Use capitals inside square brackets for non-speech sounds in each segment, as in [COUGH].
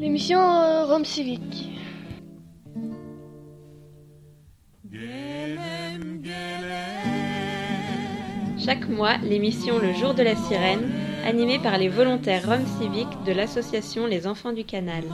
L'émission euh, Rome Civique. Chaque mois, l'émission Le Jour de la Sirène, animée par les volontaires Rome Civique de l'association Les Enfants du Canal.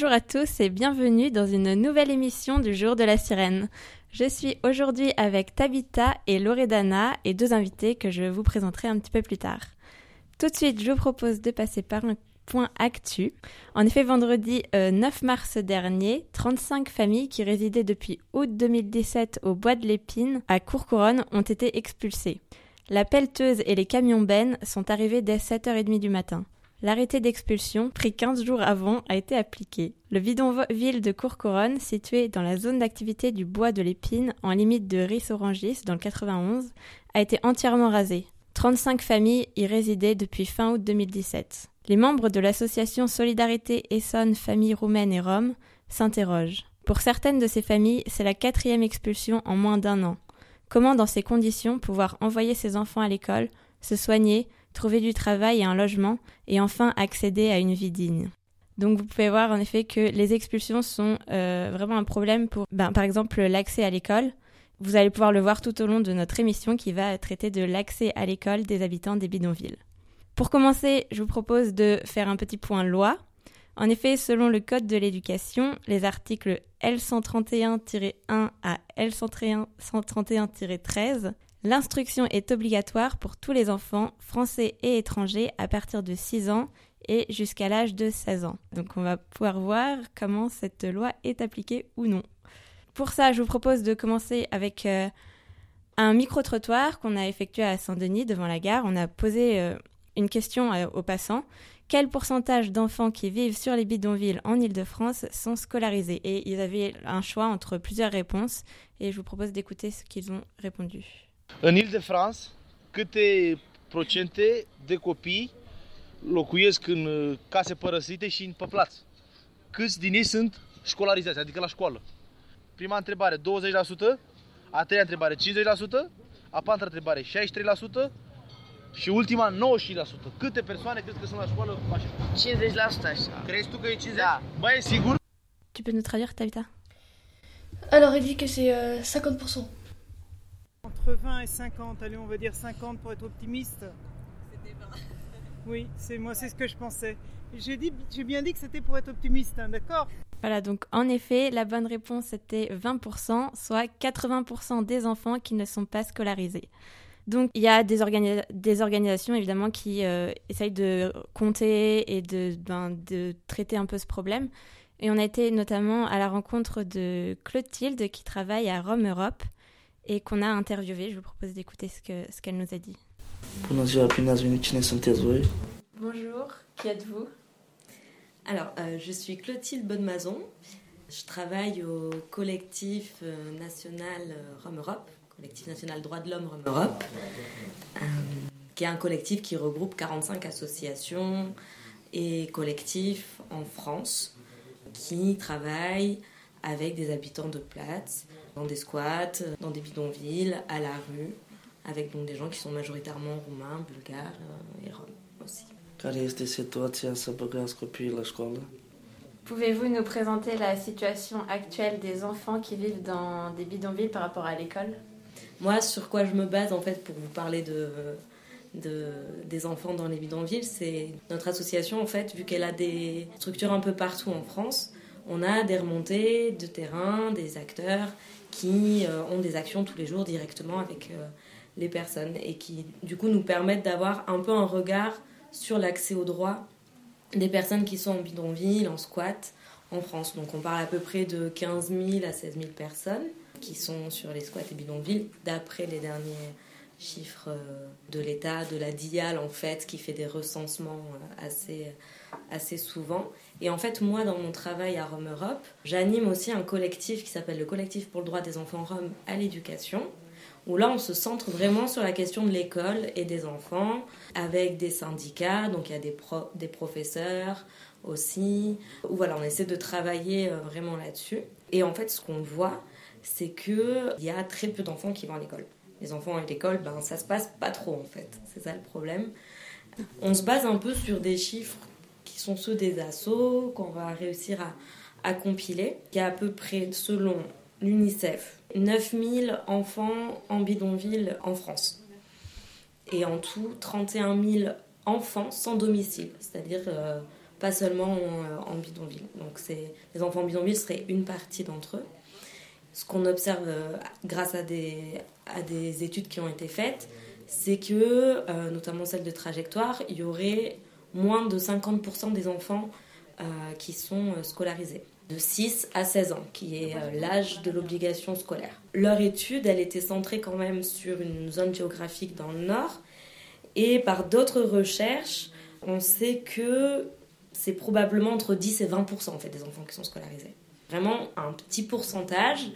Bonjour à tous et bienvenue dans une nouvelle émission du Jour de la Sirène. Je suis aujourd'hui avec Tabitha et Loredana et deux invités que je vous présenterai un petit peu plus tard. Tout de suite, je vous propose de passer par un point actu. En effet, vendredi 9 euh, mars dernier, 35 familles qui résidaient depuis août 2017 au bois de l'Épine à Courcouronne ont été expulsées. La pelleteuse et les camions bennes sont arrivés dès 7h30 du matin. L'arrêté d'expulsion, pris 15 jours avant, a été appliqué. Le bidonville de Courcouronne, situé dans la zone d'activité du bois de l'Épine, en limite de Ris-Orangis, dans le 91, a été entièrement rasé. 35 familles y résidaient depuis fin août 2017. Les membres de l'association Solidarité Essonne Famille Roumaine et Rome s'interrogent. Pour certaines de ces familles, c'est la quatrième expulsion en moins d'un an. Comment, dans ces conditions, pouvoir envoyer ses enfants à l'école, se soigner, trouver du travail et un logement, et enfin accéder à une vie digne donc vous pouvez voir en effet que les expulsions sont euh, vraiment un problème pour, ben, par exemple, l'accès à l'école. Vous allez pouvoir le voir tout au long de notre émission qui va traiter de l'accès à l'école des habitants des bidonvilles. Pour commencer, je vous propose de faire un petit point loi. En effet, selon le Code de l'éducation, les articles L131-1 à L131-13, l'instruction est obligatoire pour tous les enfants, français et étrangers, à partir de 6 ans et jusqu'à l'âge de 16 ans. Donc on va pouvoir voir comment cette loi est appliquée ou non. Pour ça, je vous propose de commencer avec euh, un micro-trottoir qu'on a effectué à Saint-Denis devant la gare. On a posé euh, une question euh, aux passants. Quel pourcentage d'enfants qui vivent sur les bidonvilles en Ile-de-France sont scolarisés? Et ils avaient un choix entre plusieurs réponses et je vous propose d'écouter ce qu'ils ont répondu. En Ile-de-France, câte procente de copii locuiesc în uh, case părăsite și în păplați? Câți din ei sunt școlarizați, adică la școală? Prima întrebare 20%, a treia întrebare 50%, a patra întrebare 63%, Și ultima, 90%. Câte persoane crezi că sunt la școală cu așa? 50% așa. Crezi tu că e 50%? Da. Bă, e sigur? Tu peux nous traduire, Tabitha Alors, il dit que c'est euh, 50%. Entre 20 et 50, allez, on va dire 50 pour être optimiste. C'était 20. [LAUGHS] Oui, c'est moi, c'est ce que je pensais. J'ai dit, j'ai bien dit que c'était pour être optimiste, hein, d'accord? Voilà, donc en effet, la bonne réponse était 20%, soit 80% des enfants qui ne sont pas scolarisés. Donc il y a des, des organisations évidemment qui euh, essayent de compter et de, ben, de traiter un peu ce problème. Et on a été notamment à la rencontre de Clotilde qui travaille à Rome Europe et qu'on a interviewé. Je vous propose d'écouter ce qu'elle ce qu'elle nous a dit. Bonjour, qui êtes-vous? Alors, euh, je suis Clotilde Bonnemason. Je travaille au collectif euh, national euh, Rome Europe collectif national droits de l'homme Europe, euh, qui est un collectif qui regroupe 45 associations et collectifs en France qui travaillent avec des habitants de place, dans des squats, dans des bidonvilles, à la rue, avec donc des gens qui sont majoritairement roumains, bulgares euh, et roms aussi. Pouvez-vous nous présenter la situation actuelle des enfants qui vivent dans des bidonvilles par rapport à l'école? Moi, sur quoi je me base en fait pour vous parler de, de, des enfants dans les bidonvilles, c'est notre association en fait, vu qu'elle a des structures un peu partout en France, on a des remontées de terrain, des acteurs qui euh, ont des actions tous les jours directement avec euh, les personnes et qui du coup nous permettent d'avoir un peu un regard sur l'accès aux droits des personnes qui sont en bidonville, en squat en France. Donc on parle à peu près de 15 000 à 16 000 personnes qui sont sur les squats et bidonvilles, d'après les derniers chiffres de l'État, de la DIAL en fait, qui fait des recensements assez, assez souvent. Et en fait, moi, dans mon travail à Rome Europe, j'anime aussi un collectif qui s'appelle le Collectif pour le droit des enfants roms à l'éducation, où là, on se centre vraiment sur la question de l'école et des enfants, avec des syndicats, donc il y a des, des professeurs aussi, où voilà, on essaie de travailler euh, vraiment là-dessus. Et en fait, ce qu'on voit, c'est qu'il y a très peu d'enfants qui vont à l'école. Les enfants à l'école, ben, ça se passe pas trop en fait, c'est ça le problème. On se base un peu sur des chiffres qui sont ceux des assos, qu'on va réussir à, à compiler. Il y a à peu près, selon l'UNICEF, 9000 enfants en bidonville en France. Et en tout, 31 000 enfants sans domicile, c'est-à-dire euh, pas seulement en, bidonville. Donc les enfants en bidonville seraient une partie d'entre eux. Ce qu'on observe euh, grâce à des, à des études qui ont été faites, c'est que, euh, notamment celle de trajectoire, il y aurait moins de 50% des enfants qui sont scolarisés de 6 à 16 ans, qui est euh, l'âge de l'obligation scolaire. Leur étude, elle était centrée quand même sur une zone géographique dans le nord, et par d'autres recherches, on sait que c'est probablement entre 10 et 20% en fait des enfants qui sont scolarisés. Vraiment un petit pourcentage.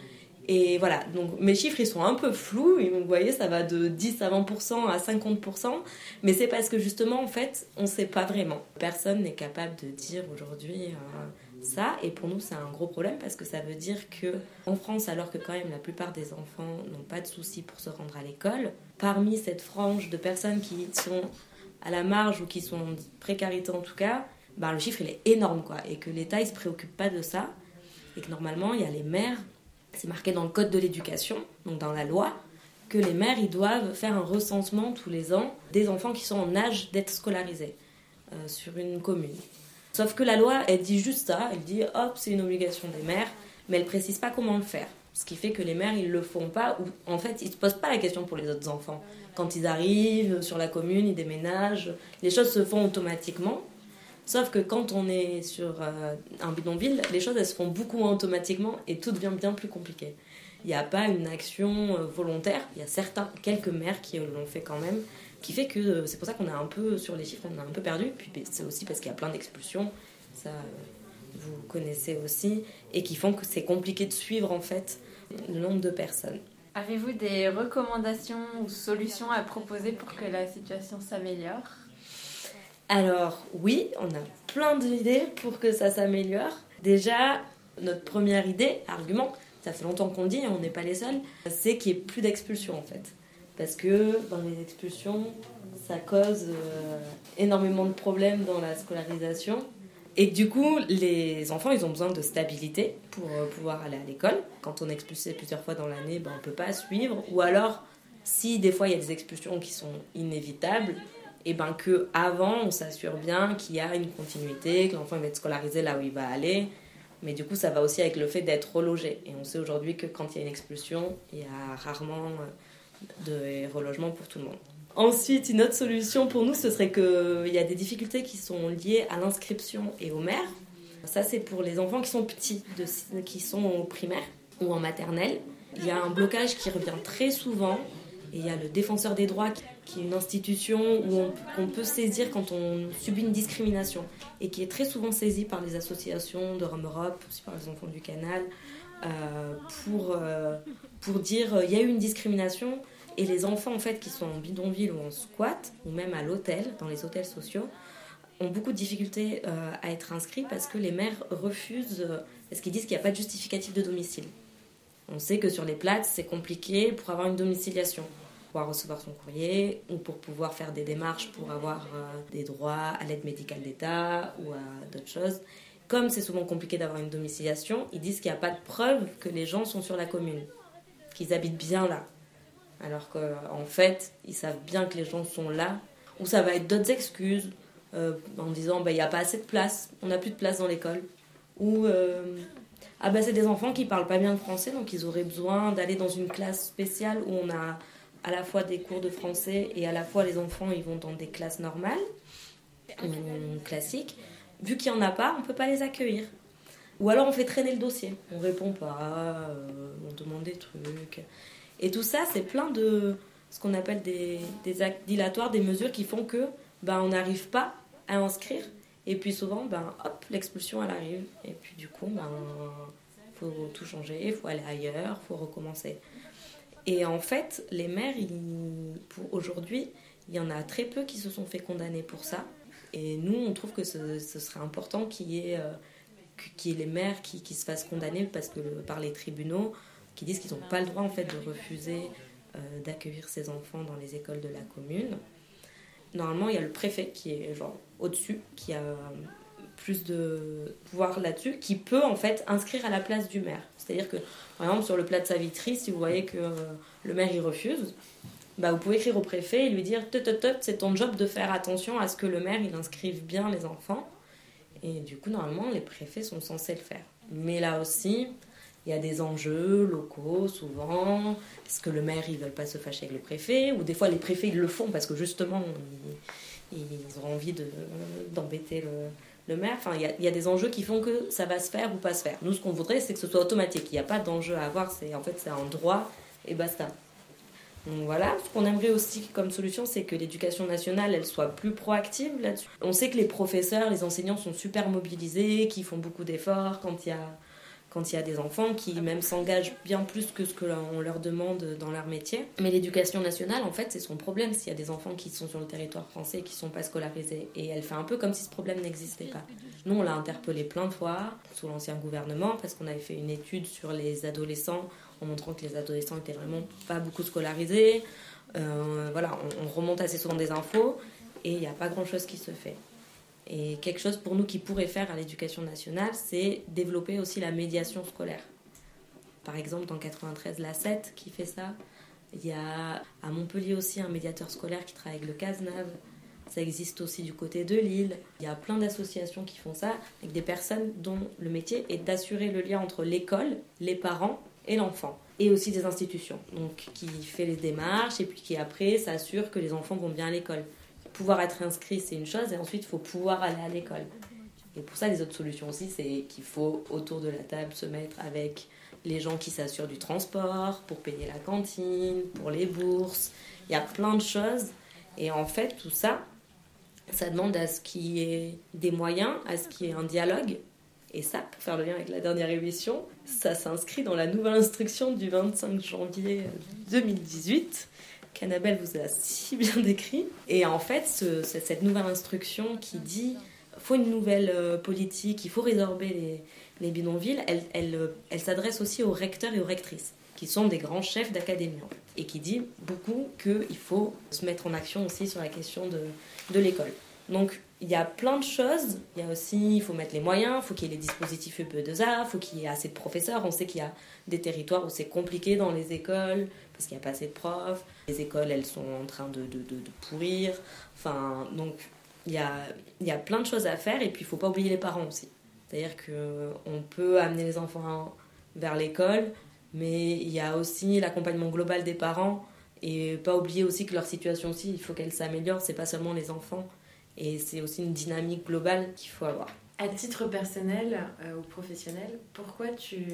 Et voilà, donc mes chiffres ils sont un peu flous, vous voyez ça va de 10 à 20% à 50%, mais c'est parce que justement en fait on sait pas vraiment. Personne n'est capable de dire aujourd'hui euh, ça. Et pour nous, c'est un gros problème parce que ça veut dire que en France, alors que quand même la plupart des enfants n'ont pas de soucis pour se rendre à l'école, parmi cette frange de personnes qui sont à la marge ou qui sont en précarité en tout cas, ben, le chiffre il est énorme quoi. Et que l'État il se préoccupe pas de ça. Et que normalement, il y a les maires, c'est marqué dans le code de l'éducation, donc dans la loi, que les maires ils doivent faire un recensement tous les ans des enfants qui sont en âge d'être scolarisés euh, sur une commune. Sauf que la loi, elle dit juste ça, elle dit hop, c'est une obligation des maires, mais elle précise pas comment le faire. Ce qui fait que les maires, ils le font pas, ou en fait, ils se posent pas la question pour les autres enfants. Quand ils arrivent sur la commune, ils déménagent, les choses se font automatiquement. Sauf que quand on est sur euh, un bidonville, les choses elles se font beaucoup moins automatiquement et tout devient bien plus compliqué. Il n'y a pas une action euh, volontaire, il y a certains, quelques maires qui l'ont fait quand même, qui fait que euh, c'est pour ça qu'on a un peu, sur les chiffres, on a un peu perdu. Puis c'est aussi parce qu'il y a plein d'expulsions, ça vous connaissez aussi, et qui font que c'est compliqué de suivre en fait le nombre de personnes. Avez-vous des recommandations ou solutions à proposer pour que la situation s'améliore? Alors oui, on a plein d'idées pour que ça s'améliore. Déjà, notre première idée, argument, ça fait longtemps qu'on le dit, on n'est pas les seuls, c'est qu'il n'y ait plus d'expulsions en fait parce que dans les expulsions, ça cause euh, énormément de problèmes dans la scolarisation. Et du coup, les enfants, ils ont besoin de stabilité pour euh, pouvoir aller à l'école. Quand on est expulsé plusieurs fois dans l'année, ben, on ne peut pas suivre. Ou alors, si des fois il y a des expulsions qui sont inévitables, et ben que avant on s'assure bien qu'il y a une continuité, que l'enfant va être scolarisé là où il va aller. Mais du coup, ça va aussi avec le fait d'être relogé. Et on sait aujourd'hui que quand il y a une expulsion, il y a rarement euh, de relogement pour tout le monde. Ensuite, une autre solution pour nous, ce serait qu'il y a des difficultés qui sont liées à l'inscription et aux mères. Ça, c'est pour les enfants qui sont petits, qui sont au primaire ou en maternelle. Il y a un blocage qui revient très souvent. Et il y a le défenseur des droits, qui est une institution où on, peut saisir quand on subit une discrimination et qui est très souvent saisi par les associations de Rome Europe, aussi par les enfants du canal, euh, pour, euh, pour dire euh, il y a eu une discrimination, et les enfants, en fait, qui sont en bidonville ou en squat, ou même à l'hôtel, dans les hôtels sociaux, ont beaucoup de difficultés à être inscrits parce que les mères refusent, parce qu'ils disent qu'il n'y a pas de justificatif de domicile. On sait que sur les plates, c'est compliqué pour avoir une domiciliation, pouvoir recevoir son courrier ou pour pouvoir faire des démarches pour avoir euh, des droits à l'aide médicale d'État ou à d'autres choses. Comme c'est souvent compliqué d'avoir une domiciliation, ils disent qu'il n'y a pas de preuve que les gens sont sur la commune, qu'ils habitent bien là alors qu'en fait, ils savent bien que les gens sont là. Ou ça va être d'autres excuses, euh, en disant bah, il n'y a pas assez de place, on n'a plus de place dans l'école. Ou euh, ah bah, c'est des enfants qui parlent pas bien le français, donc ils auraient besoin d'aller dans une classe spéciale où on a à la fois des cours de français et à la fois les enfants ils vont dans des classes normales classiques. Vu qu'il n'y en a pas, on ne peut pas les accueillir. Ou alors on fait traîner le dossier. On répond pas, euh, on demande des trucs. Et tout ça, c'est plein de, ce qu'on appelle des, des actes dilatoires, des mesures qui font que ben, on n'arrive pas à inscrire. Et puis souvent, ben, hop, l'expulsion, elle arrive. Et puis du coup, ben, faut tout changer, faut aller ailleurs, il faut recommencer. Et en fait, les maires, aujourd'hui, il y en a très peu qui se sont fait condamner pour ça. Et nous, on trouve que ce, serait important qu'il y, ait, euh, les maires qui, se fassent condamner parce que, par les tribunaux qui disent qu'ils n'ont pas le droit en fait, de refuser euh, d'accueillir ces enfants dans les écoles de la commune. Normalement, il y a le préfet qui est au-dessus, qui a plus de pouvoir là-dessus, qui peut en fait inscrire à la place du maire. C'est-à-dire que, par exemple, sur le plat de sa vitrine, si vous voyez que euh, le maire y refuse, bah, vous pouvez écrire au préfet et lui dire c'est ton job de faire attention à ce que le maire il inscrive bien les enfants. Et du coup, normalement, les préfets sont censés le faire. Mais là aussi, il y a des enjeux locaux souvent. Est-ce que le maire, ils veulent pas se fâcher avec le préfet? Ou des fois, les préfets, ils le font parce que justement, ils, ils ont envie d'embêter le, le maire. Enfin, il y, a des enjeux qui font que ça va se faire ou pas se faire. Nous, ce qu'on voudrait, c'est que ce soit automatique. Il n'y a pas d'enjeu à avoir. C'est en fait, c'est un droit et basta. Donc voilà, ce qu'on aimerait aussi comme solution, c'est que l'éducation nationale, elle soit plus proactive là-dessus. On sait que les professeurs, les enseignants sont super mobilisés, qui font beaucoup d'efforts quand il y a quand il y a des enfants qui même s'engagent bien plus que ce que on leur demande dans leur métier. Mais l'éducation nationale, en fait, c'est son problème s'il y a des enfants qui sont sur le territoire français et qui ne sont pas scolarisés. Et elle fait un peu comme si ce problème n'existait pas. Nous, on l'a interpellé plein de fois sous l'ancien gouvernement parce qu'on avait fait une étude sur les adolescents en montrant que les adolescents étaient vraiment pas beaucoup scolarisés. Euh, voilà, on, on remonte assez souvent des infos et il n'y a pas grand-chose qui se fait. Et quelque chose pour nous qui pourrait faire à l'éducation nationale, c'est développer aussi la médiation scolaire. Par exemple, dans 93, la 7 qui fait ça. Il y a à Montpellier aussi un médiateur scolaire qui travaille avec le CASNAV. Ça existe aussi du côté de Lille. Il y a plein d'associations qui font ça, avec des personnes dont le métier est d'assurer le lien entre l'école, les parents et l'enfant. Et aussi des institutions. Donc, qui fait les démarches et puis qui après s'assure que les enfants vont bien à l'école pouvoir être inscrit, c'est une chose, et ensuite, il faut pouvoir aller à l'école. Et pour ça, les autres solutions aussi, c'est qu'il faut autour de la table se mettre avec les gens qui s'assurent du transport, pour payer la cantine, pour les bourses. Il y a plein de choses. Et en fait, tout ça, ça demande à ce qu'il y ait des moyens, à ce qu'il y ait un dialogue. Et ça, pour faire le lien avec la dernière émission, ça s'inscrit dans la nouvelle instruction du 25 janvier 2018 Annabelle vous a si bien [LAUGHS] décrit. Et en fait, cette nouvelle instruction qui dit faut une nouvelle euh, politique, il faut résorber les, bidonvilles, elle, elle, s'adresse aussi aux recteurs et aux rectrices, qui sont des grands chefs d'académie, et qui dit beaucoup qu'il faut se mettre en action aussi sur la question de, de l'école. Donc, il y a plein de choses. Il y a aussi, il faut mettre les moyens, il faut qu'il y ait les dispositifs EPE2A, il faut qu'il y ait assez de professeurs. On sait qu'il y a des territoires où c'est compliqué dans les écoles parce qu'il n'y a pas assez de profs. Les écoles, elles sont en train de, pourrir. Enfin, donc, il y a, y a plein de choses à faire et puis il ne faut pas oublier les parents aussi. C'est-à-dire qu'on peut amener les enfants vers l'école, mais il y a aussi l'accompagnement global des parents et pas oublier aussi que leur situation aussi, il faut qu'elle s'améliore. C'est pas seulement les enfants et c'est aussi une dynamique globale qu'il faut avoir. À titre personnel euh, ou professionnel, pourquoi tu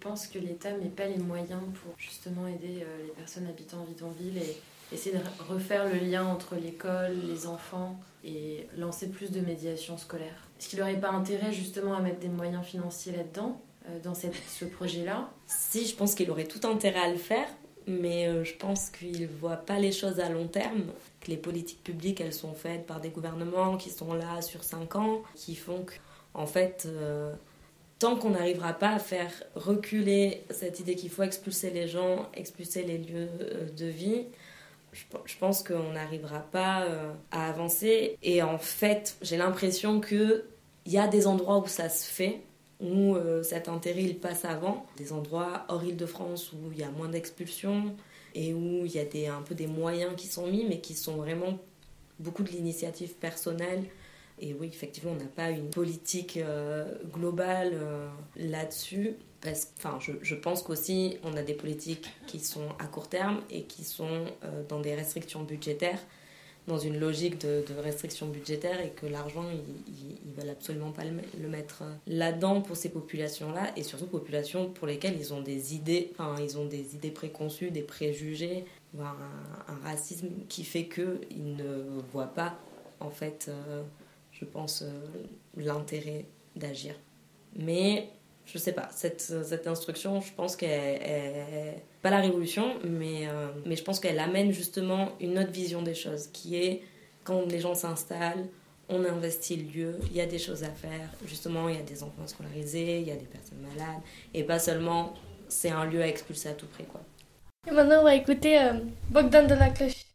penses que l'État met pas les moyens pour justement aider euh, les personnes habitant en bidonville et essayer de refaire le lien entre l'école, les enfants et lancer plus de médiation scolaire? Est-ce qu'il n'aurait pas intérêt justement à mettre des moyens financiers là-dedans, euh, dans ce projet-là? Si, je pense qu'il aurait tout intérêt à le faire, mais je pense qu'il ne voit pas les choses à long terme. Que les politiques publiques, elles sont faites par des gouvernements qui sont là sur 5 ans, qui font que, en fait, euh, tant qu'on n'arrivera pas à faire reculer cette idée qu'il faut expulser les gens, expulser les lieux euh, de vie, je pense qu'on n'arrivera pas euh, à avancer. Et en fait, j'ai l'impression qu'il y a des endroits où ça se fait, où cet intérêt passe avant, des endroits hors Île-de-France où il y a moins d'expulsions, et où il y a un peu des moyens qui sont mis, mais qui sont vraiment beaucoup de l'initiative personnelle. Et oui, effectivement, on n'a pas une politique euh, globale euh, là-dessus. Enfin, je, je pense qu'aussi, on a des politiques qui sont à court terme et qui sont euh, dans des restrictions budgétaires. dans une logique de, de restriction budgétaire et que l'argent, ils ne veulent absolument pas le, mettre là-dedans pour ces populations-là et surtout populations pour lesquelles ils ont des idées, enfin, ils ont des idées préconçues, des préjugés, voire un, racisme qui fait qu'ils ne voient pas, en fait, je pense, euh, l'intérêt d'agir. Mais je sais pas, cette, cette instruction, je pense qu'elle est pas la révolution, mais, euh, mais je pense qu'elle amène justement une autre vision des choses, qui est quand les gens s'installent, on investit le lieu, il y a des choses à faire, justement, il y a des enfants scolarisés, il y a des personnes malades, et pas seulement c'est un lieu à expulser à tout prix, quoi. Et maintenant, on va écouter euh, Bogdan de la Cloche.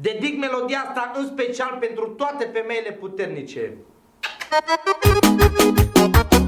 Dedic melodia asta în special pentru toate femeile puternice. Pentru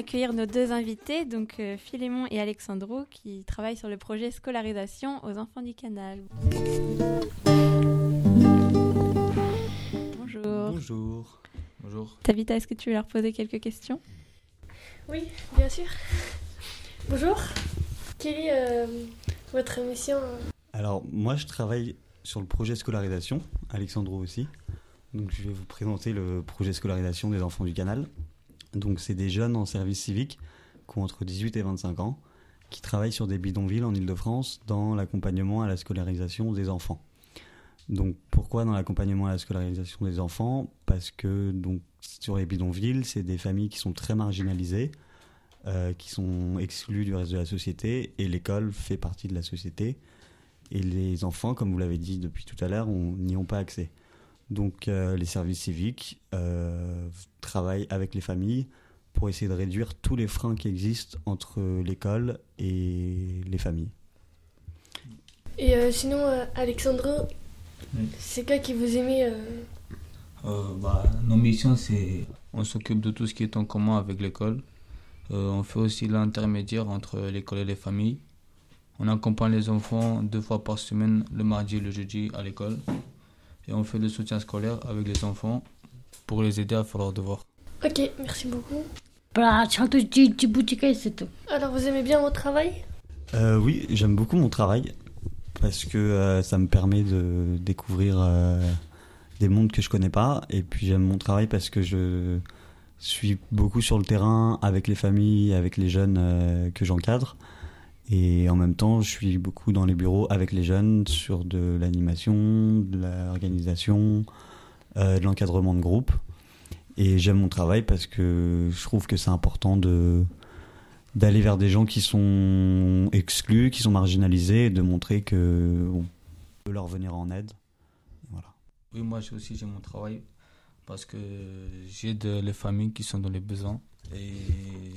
accueillir nos deux invités, donc euh, Philémon et Alexandro, qui travaillent sur le projet scolarisation aux enfants du canal. Bonjour. Bonjour. Bonjour. Tabitha, est-ce que tu veux leur poser quelques questions? Oui, bien sûr. Bonjour. Quelle est euh, votre mission? Alors, moi, je travaille sur le projet scolarisation, Alexandro aussi. Donc, je vais vous présenter le projet scolarisation des enfants du canal. Donc, c'est des jeunes en service civique qui ont entre 18 et 25 ans, qui travaillent sur des bidonvilles en Ile-de-France dans l'accompagnement à la scolarisation des enfants. Donc, pourquoi dans l'accompagnement à la scolarisation des enfants? Parce que donc, sur les bidonvilles, c'est des familles qui sont très marginalisées, euh, qui sont exclues du reste de la société, et l'école fait partie de la société. Et les enfants, comme vous l'avez dit depuis tout à l'heure, n'y ont pas accès. Donc euh, les services civiques euh, travaillent avec les familles pour essayer de réduire tous les freins qui existent entre l'école et les familles. Et euh, sinon, euh, Alexandro, Oui. c'est quoi qui vous aimez euh, Euh, bah, nos missions, c'est on s'occupe de tout ce qui est en commun avec l'école. Euh, on fait aussi l'intermédiaire entre l'école et les familles. On accompagne les enfants deux fois par semaine, le mardi et le jeudi à l'école. Et on fait le soutien scolaire avec les enfants pour les aider à faire leurs devoirs. Ok, merci beaucoup. Tu? Alors, vous aimez bien votre travail? Euh, oui, j'aime beaucoup mon travail parce que euh, ça me permet de découvrir euh, des mondes que je connais pas. Et puis j'aime mon travail parce que je suis beaucoup sur le terrain avec les familles, avec les jeunes euh, que j'encadre. Et en même temps, je suis beaucoup dans les bureaux avec les jeunes sur de l'animation, de l'organisation, euh, de l'encadrement de groupe. Et j'aime mon travail parce que je trouve que c'est important de d'aller vers des gens qui sont exclus, qui sont marginalisés, et de montrer que on peut leur venir en aide. Voilà. Oui, moi aussi j'ai mon travail parce que j'aide les familles qui sont dans les besoins. Et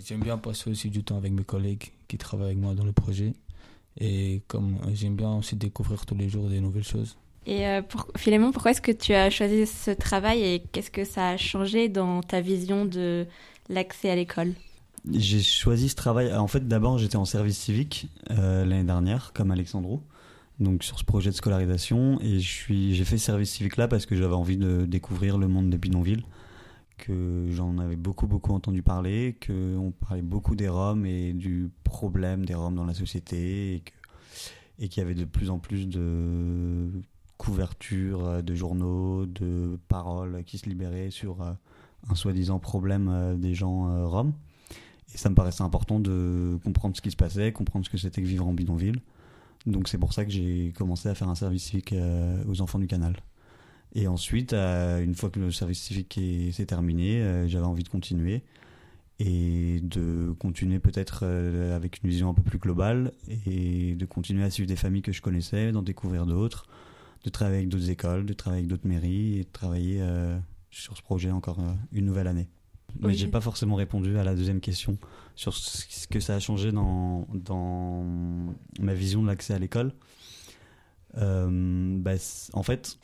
j'aime bien passer aussi du temps avec mes collègues qui travaillent avec moi dans le projet. Et comme j'aime bien aussi découvrir tous les jours des nouvelles choses. Et euh, pour... Philémon, pourquoi est-ce que tu as choisi ce travail et qu'est-ce que ça a changé dans ta vision de l'accès à l'école? J'ai choisi ce travail. En fait, d'abord, j'étais en service civique euh, l'année dernière, comme Alexandro, donc sur ce projet de scolarisation. Et j'ai fait ce service civique là parce que j'avais envie de découvrir le monde des bidonvilles, que j'en avais beaucoup beaucoup entendu parler, que on parlait beaucoup des Roms et du problème des Roms dans la société, et et qu'il y avait de plus en plus de couvertures euh, de journaux, de paroles qui se libéraient sur euh, un soi-disant problème euh, des gens roms. Et ça me paraissait important de comprendre ce qui se passait, comprendre ce que c'était que vivre en bidonville. Donc c'est pour ça que j'ai commencé à faire un service civique aux enfants du canal. Et ensuite, euh, une fois que le service civique est- s'est terminé, euh, j'avais envie de continuer et de continuer peut-être euh, avec une vision un peu plus globale et de continuer à suivre des familles que je connaissais, d'en découvrir d'autres, de travailler avec d'autres écoles, de travailler avec d'autres mairies et de travailler sur ce projet encore une nouvelle année. Mais Oui. j'ai pas forcément répondu à la deuxième question sur ce que ça a changé dans, dans ma vision de l'accès à l'école. Euh, bah, en fait,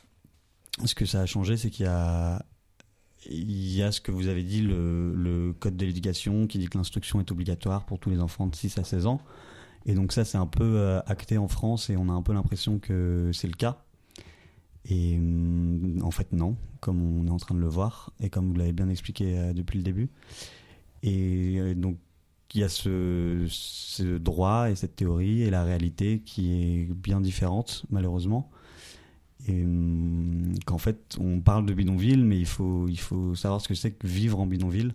ce que ça a changé, c'est qu'il y a, ce que vous avez dit, le, code de l'éducation qui dit que l'instruction est obligatoire pour tous les enfants de 6 à 16 ans. Et donc ça, c'est un peu euh, acté en France et on a un peu l'impression que c'est le cas. Et hum, en fait, non, comme on est en train de le voir et comme vous l'avez bien expliqué euh, depuis le début. Et euh, donc, il y a ce droit et cette théorie et la réalité qui est bien différente, malheureusement. Et hum, qu'en fait, on parle de bidonville, mais il faut, il faut savoir ce que c'est que vivre en bidonville.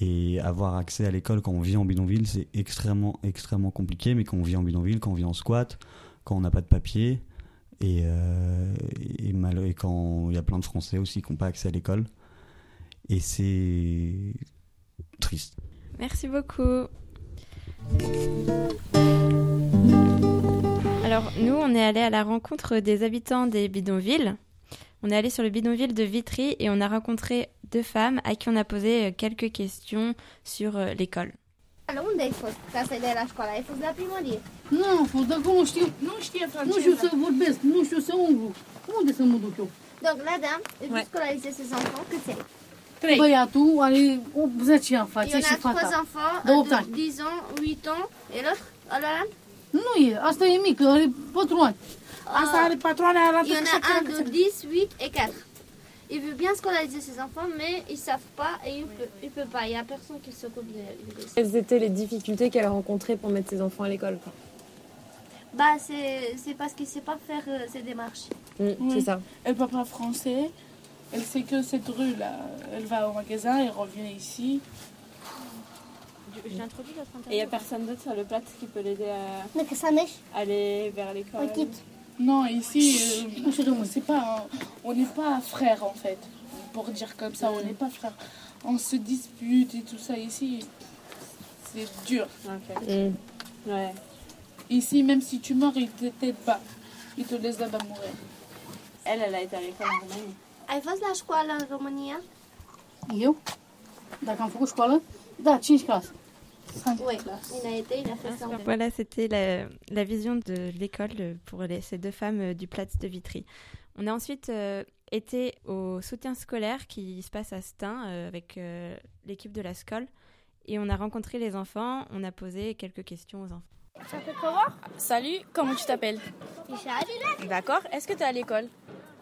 Et avoir accès à l'école quand on vit en bidonville, c'est extrêmement, extrêmement compliqué. Mais quand on vit en bidonville, quand on vit en squat, quand on n'a pas de papier, et, euh, et, mal- et quand il y a plein de Français aussi qui n'ont pas accès à l'école. Et c'est triste. Merci beaucoup. Alors, nous, on est allé à la rencontre des habitants des bidonvilles. On est allé sur le bidonville de Vitry et on a rencontré deux femmes à qui on a posé euh, quelques questions sur euh, l'école. Dar unde ai fost ca să dai la școală? Ai fost la primărie. Nu am fost, dacă nu știu, Nu știe nu știu să vorbesc, nu știu să umblu. Unde să mă duc eu? Donc là, dame, vous scolarisez ces enfants, câți ai? Băiatul are 10 ani Il face y en și a trois fata. enfants, De 8 de ani. 10 ans, 8 ans. Et l'autre Alain Nu e, asta e mic, are 4 ani. Asta are 4 ani, arată Il y en că a un de 10, 8 et 4. Il veut bien scolariser ses enfants, mais ils savent pas et il peut, il peut pas. Il y a personne qui s'occupe de de. Quelles étaient les difficultés qu'elle a rencontrées pour mettre ses enfants à l'école. Bah, c'est c'est parce qu'il sait pas faire euh, ces démarches. Mm, C'est ça. Elle parle pas français. Elle sait que cette rue-là. Elle va au magasin, elle revient ici. Je l'introduis Et il n'y a personne d'autre sur le plat qui peut l'aider à aller vers l'école Non, ici, euh, c'est pas, on n'est pas frères en fait. Pour dire comme ça, on n'est pas frères. On se dispute et tout ça ici. C'est dur. Mm. Ouais. Ici, même si tu meurs, ils ne t'aident pas. Ils te laissent là-bas mourir. Elle, elle a été à l'école en Roumanie. Ai fost la școală în România? Eu? Dacă am făcut școală? Da, 5 clase. Oui, il a été, il a fait ça. Voilà, c'était la, la vision de l'école pour les- ces deux femmes euh, du Platz de Vitry. On a ensuite euh, été au soutien scolaire qui se passe à Stein euh, avec euh, l'équipe de la SCOL et on a rencontré les enfants, on a posé quelques questions aux enfants. Ça fait comment Salut, comment tu t'appelles? D'accord. Est-ce que tu es à l'école?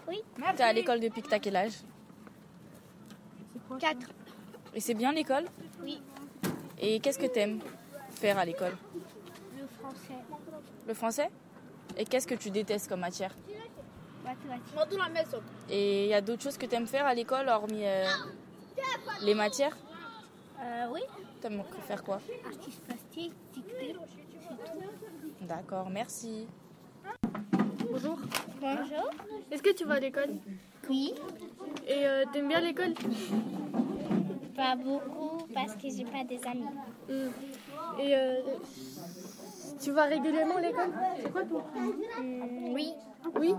Oui. Tu es à l'école depuis que tu as quel âge? 4. Et c'est bien l'école? Oui. Et qu'est-ce que tu aimes faire à l'école Le français. Le français Et qu'est-ce que tu détestes comme matière Mathématiques. Et il y a d'autres choses que tu aimes faire à l'école hormis euh, les matières Euh, oui. Tu aimes faire quoi Artiste plastique, dictée, c'est tout. D'accord, merci. Bonjour. Bonjour. Est-ce que tu vas à l'école Oui. Et euh, t'aimes bien l'école Pas beaucoup parce que j'ai pas des amis. Hmm. Et euh, tu vas régulièrement à l'école? C'est quoi ton Hmm, oui. Oui?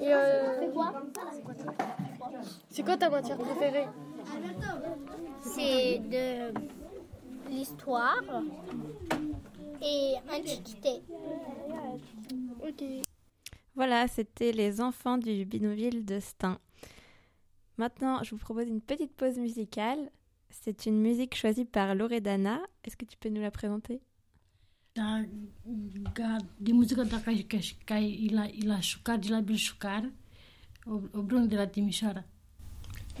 Et euh, C'est quoi? c'est quoi ta matière préférée? C'est de l'histoire et antiquité. Ok. Voilà, c'était les enfants du bidonville de Stein. Maintenant, je vous propose une petite pause musicale. C'est une musique choisie par Loredana. Est-ce que tu peux nous la présenter? Da, de muzică dacă ai, ca, ca il a, il a șucat, il a bil șucar, o, o brun de la Timișoara.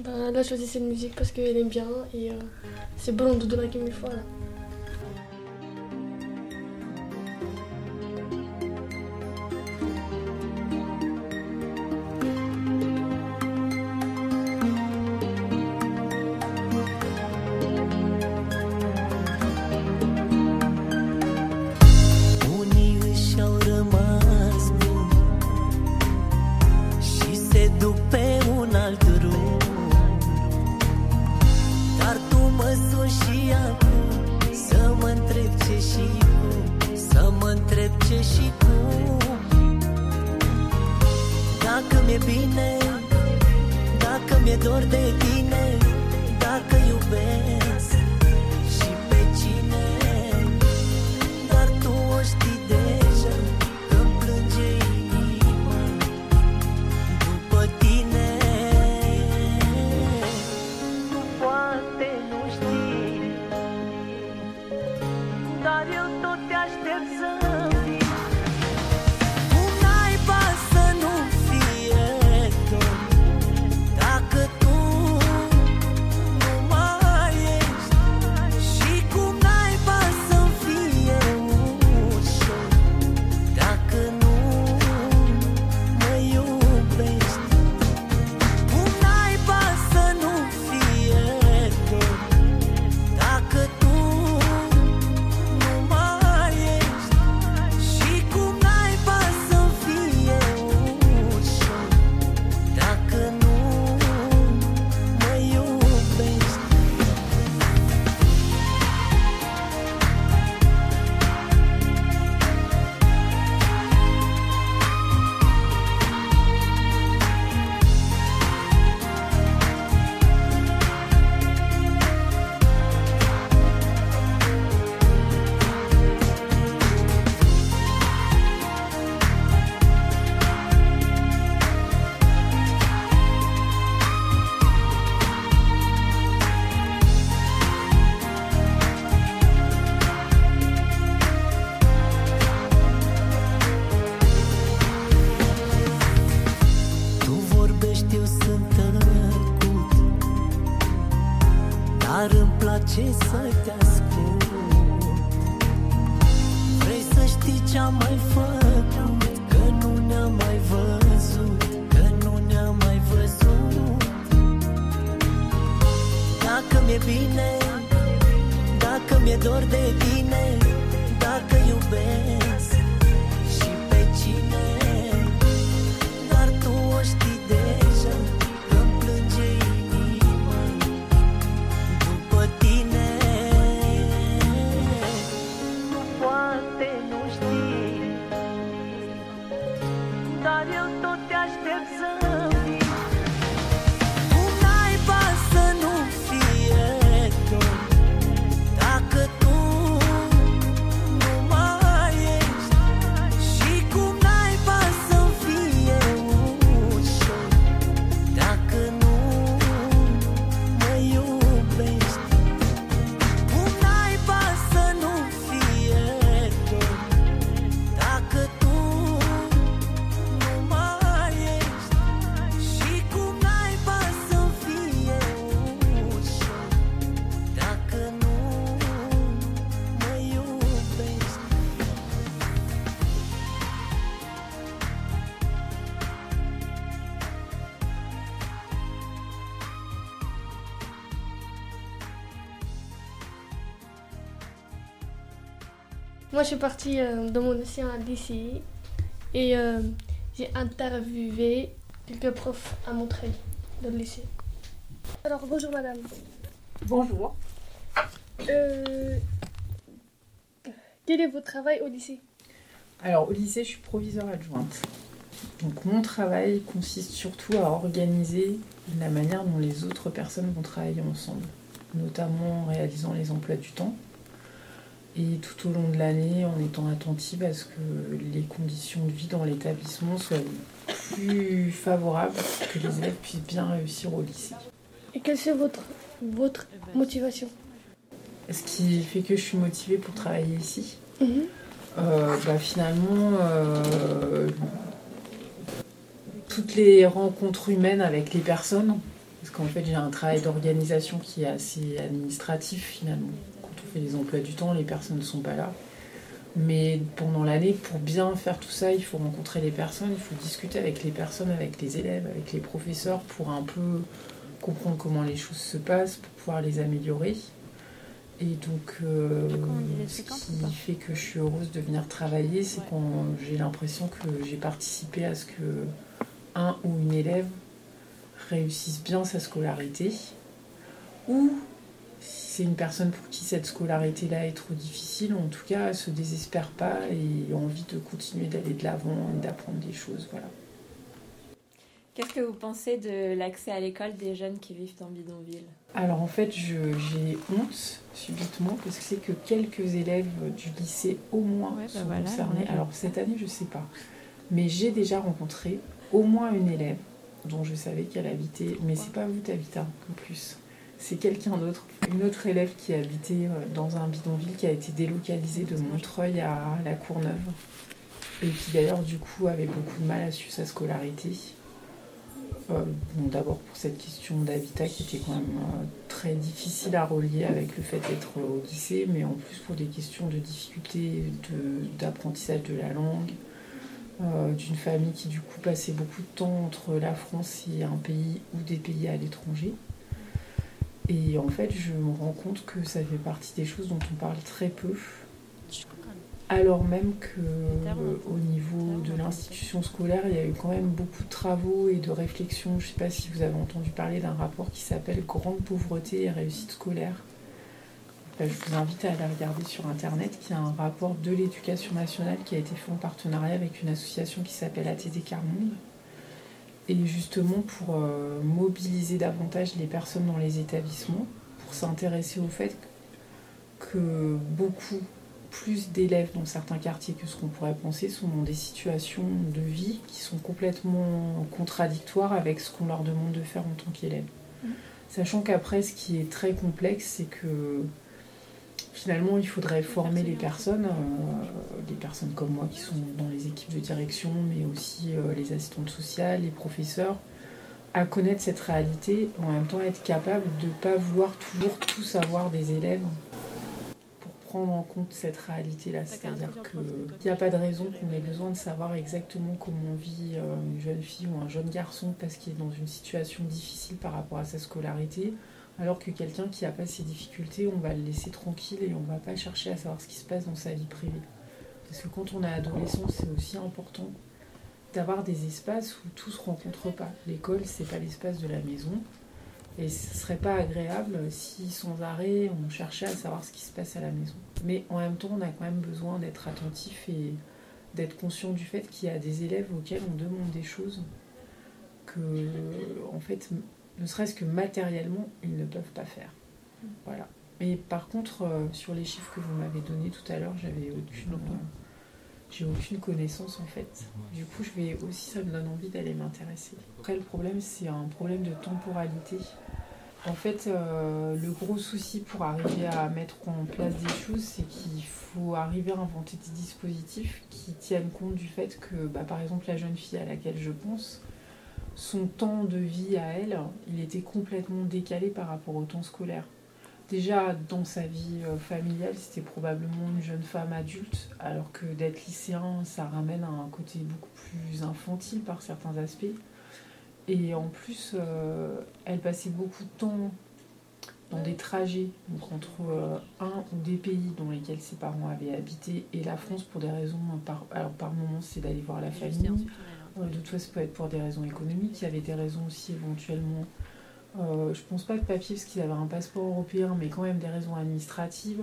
Ben, elle a choisi cette musique parce qu'elle aime bien et euh, c'est bon de donner une fois. Là. Aștept să je suis partie euh, dans mon ancien lycée et euh, j'ai interviewé quelques profs à Montreuil, dans le lycée. Alors, bonjour madame. Bonjour. Euh, quel est votre travail au lycée? Alors au lycée, je suis proviseur adjointe. Donc mon travail consiste surtout à organiser la manière dont les autres personnes vont travailler ensemble, notamment en réalisant les emplois du temps et tout au long de l'année en étant attentive à ce que les conditions de vie dans l'établissement soient plus favorables, que les élèves puissent bien réussir au lycée. Et quelle est votre, votre motivation? Ce qui fait que je suis motivée pour travailler ici, Euh, bah, finalement, euh, toutes les rencontres humaines avec les personnes, parce qu'en fait j'ai un travail d'organisation qui est assez administratif finalement. Les emplois du temps, les personnes ne sont pas là. Mais pendant l'année, pour bien faire tout ça, il faut rencontrer les personnes, il faut discuter avec les personnes, avec les élèves, avec les professeurs, pour un peu comprendre comment les choses se passent, pour pouvoir les améliorer. Et donc, euh, ce qui fait que je suis heureuse de venir travailler, c'est quand j'ai l'impression que j'ai participé à ce que un ou une élève réussisse bien sa scolarité, ou c'est une personne pour qui cette scolarité-là est trop difficile, en tout cas, se désespère pas et a envie de continuer d'aller de l'avant et d'apprendre des choses. Voilà. Qu'est-ce que vous pensez de l'accès à l'école des jeunes qui vivent en bidonville? Alors en fait, je- j'ai honte subitement parce que c'est que quelques élèves du lycée au moins Ouais, bah sont voilà, concernés. Alors cette année, je sais pas, mais j'ai déjà rencontré au moins une élève dont je savais qu'elle habitait, mais c'est pas vous Tabitha en plus. C'est quelqu'un d'autre, une autre élève qui habitait euh, dans un bidonville qui a été délocalisé de Montreuil à La Courneuve et qui d'ailleurs du coup avait beaucoup de mal à suivre sa scolarité. Euh, bon, D'abord pour cette question d'habitat qui était quand même euh, très difficile à relier avec le fait d'être au lycée, mais en plus pour des questions de difficulté d'apprentissage de, la langue, d'une famille qui du coup passait beaucoup de temps entre la France et un pays ou des pays à l'étranger. Et en fait, je me rends compte que ça fait partie des choses dont on parle très peu. Alors même que euh, au niveau de l'institution scolaire, il y a eu quand même beaucoup de travaux et de réflexions. Je ne sais pas si vous avez entendu parler d'un rapport qui s'appelle Grande pauvreté et réussite scolaire. Ben, je vous invite à aller regarder sur internet, qui est un rapport de l'éducation nationale qui a été fait en partenariat avec une association qui s'appelle ATD Carmonde. Et justement pour euh, mobiliser davantage les personnes dans les établissements, pour s'intéresser au fait que beaucoup plus d'élèves dans certains quartiers que ce qu'on pourrait penser sont dans des situations de vie qui sont complètement contradictoires avec ce qu'on leur demande de faire en tant qu'élèves. Sachant qu'après, ce qui est très complexe, c'est que finalement, il faudrait former les personnes, euh, les personnes comme moi qui sont dans les équipes de direction, mais aussi euh, les assistantes sociales, les professeurs, à connaître cette réalité, en même temps être capable de ne pas vouloir toujours tout savoir des élèves pour prendre en compte cette réalité-là. C'est-à-dire qu'il n'y a pas de raison qu'on ait besoin de savoir exactement comment vit euh, une jeune fille ou un jeune garçon parce qu'il est dans une situation difficile par rapport à sa scolarité, alors que quelqu'un qui n'a pas ces difficultés, on va le laisser tranquille et on ne va pas chercher à savoir ce qui se passe dans sa vie privée. Parce que quand on est adolescent, c'est aussi important d'avoir des espaces où tout se rencontre pas. L'école, c'est pas l'espace de la maison. Et ce serait pas agréable si sans arrêt on cherchait à savoir ce qui se passe à la maison. Mais en même temps, on a quand même besoin d'être attentif et d'être conscient du fait qu'il y a des élèves auxquels on demande des choses que, en fait, ne serait-ce que matériellement, ils ne peuvent pas faire. Voilà. Mais par contre, euh, sur les chiffres que vous m'avez donnés tout à l'heure, j'avais aucune, euh, j'ai aucune connaissance en fait. Du coup, je vais aussi, ça me donne envie d'aller m'intéresser. Après, le problème, c'est un problème de temporalité. En fait, euh, le gros souci pour arriver à mettre en place des choses, c'est qu'il faut arriver à inventer des dispositifs qui tiennent compte du fait que, bah, par exemple, la jeune fille à laquelle je pense, son temps de vie à elle, il était complètement décalé par rapport au temps scolaire. Déjà, dans sa vie euh, familiale, c'était probablement une jeune femme adulte, alors que d'être lycéen, ça ramène à un côté beaucoup plus infantile par certains aspects. Et en plus, euh, elle passait beaucoup de temps dans des trajets donc entre euh, un ou des pays dans lesquels ses parents avaient habité et la France pour des raisons par alors par moment c'est d'aller voir la famille de toute façon ça peut être pour des raisons économiques il y avait des raisons aussi éventuellement euh, je pense pas de papier parce qu'il avait un passeport européen, mais quand même des raisons administratives.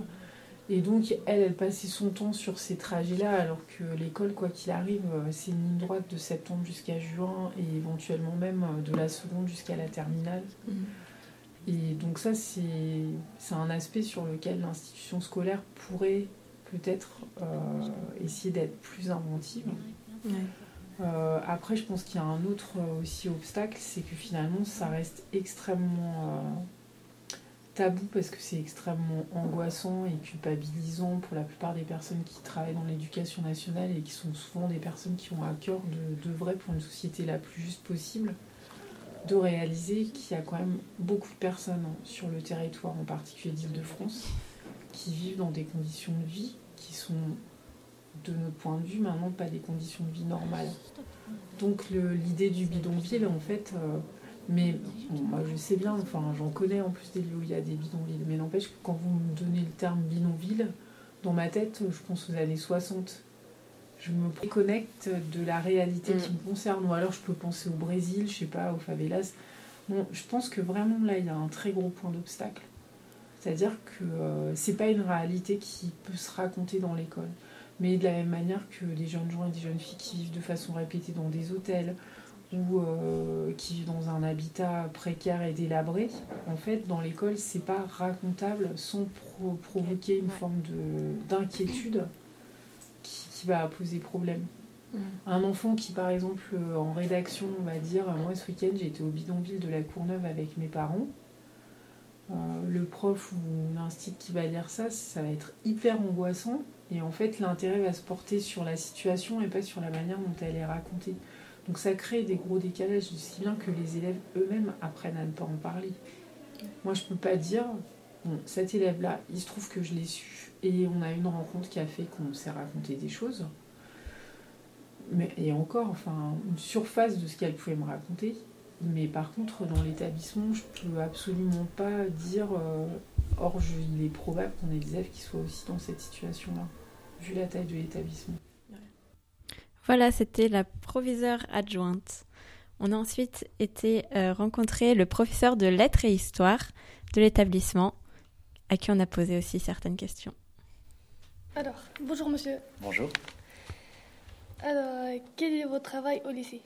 Et donc, elle, elle passait son temps sur ces trajets-là, alors que l'école, quoi qu'il arrive, euh, c'est une ligne droite de septembre jusqu'à juin, et éventuellement même euh, de la seconde jusqu'à la terminale. Mhm. Et donc ça, c'est un aspect sur lequel l'institution scolaire pourrait peut-être essayer d'être plus inventive. Euh, après, je pense qu'il y a un autre euh, aussi obstacle, c'est que finalement, ça reste extrêmement euh, tabou parce que c'est extrêmement angoissant et culpabilisant pour la plupart des personnes qui travaillent dans l'éducation nationale et qui sont souvent des personnes qui ont à cœur de, de vrai pour une société la plus juste possible, de réaliser qu'il y a quand même beaucoup de personnes sur le territoire, en particulier d'Île-de-France, qui vivent dans des conditions de vie qui sont de notre point de vue, maintenant pas des conditions de vie normales. Donc l'idée du bidonville, en fait, euh, mais moi je sais bien, enfin j'en connais en plus des lieux où il y a des bidonvilles, mais n'empêche que quand vous me donnez le terme bidonville, dans ma tête, je pense aux années 60. Je me déconnecte de la réalité qui me concerne, ou alors je peux penser au Brésil, je sais pas, aux favelas. Bon, je pense que vraiment là, il y a un très gros point d'obstacle. C'est-à-dire que euh, c'est pas une réalité qui peut se raconter dans l'école. Mais de la même manière que des jeunes gens et des jeunes filles qui vivent de façon répétée dans des hôtels ou euh, qui vivent dans un habitat précaire et délabré, en fait, dans l'école, c'est pas racontable sans provoquer une forme d'inquiétude qui, qui, va poser problème. Mm. Un enfant qui, par exemple, en rédaction, va dire Moi, ce week-end, j'ai été au bidonville de la Courneuve avec mes parents. Euh, le prof ou l'instit qui va lire ça, ça va être hyper angoissant et en fait, l'intérêt va se porter sur la situation et pas sur la manière dont elle est racontée. Donc ça crée des gros décalages, aussi bien que les élèves eux-mêmes apprennent à ne pas en parler. Moi, je peux pas dire, bon, cet élève-là, il se trouve que je l'ai su, et on a une rencontre qui a fait qu'on s'est raconté des choses. Mais, et encore, enfin, une surface de ce qu'elle pouvait me raconter. Mais par contre, dans l'établissement, je peux absolument pas dire euh, Or, il est probable qu'on ait des élèves qui soient aussi dans cette situation-là, vu la taille de l'établissement. Voilà, c'était la proviseure adjointe. On a ensuite été euh, rencontrer le professeur de lettres et histoire de l'établissement, à qui on a posé aussi certaines questions. Alors, bonjour monsieur. Bonjour. Alors, quel est votre travail au lycée?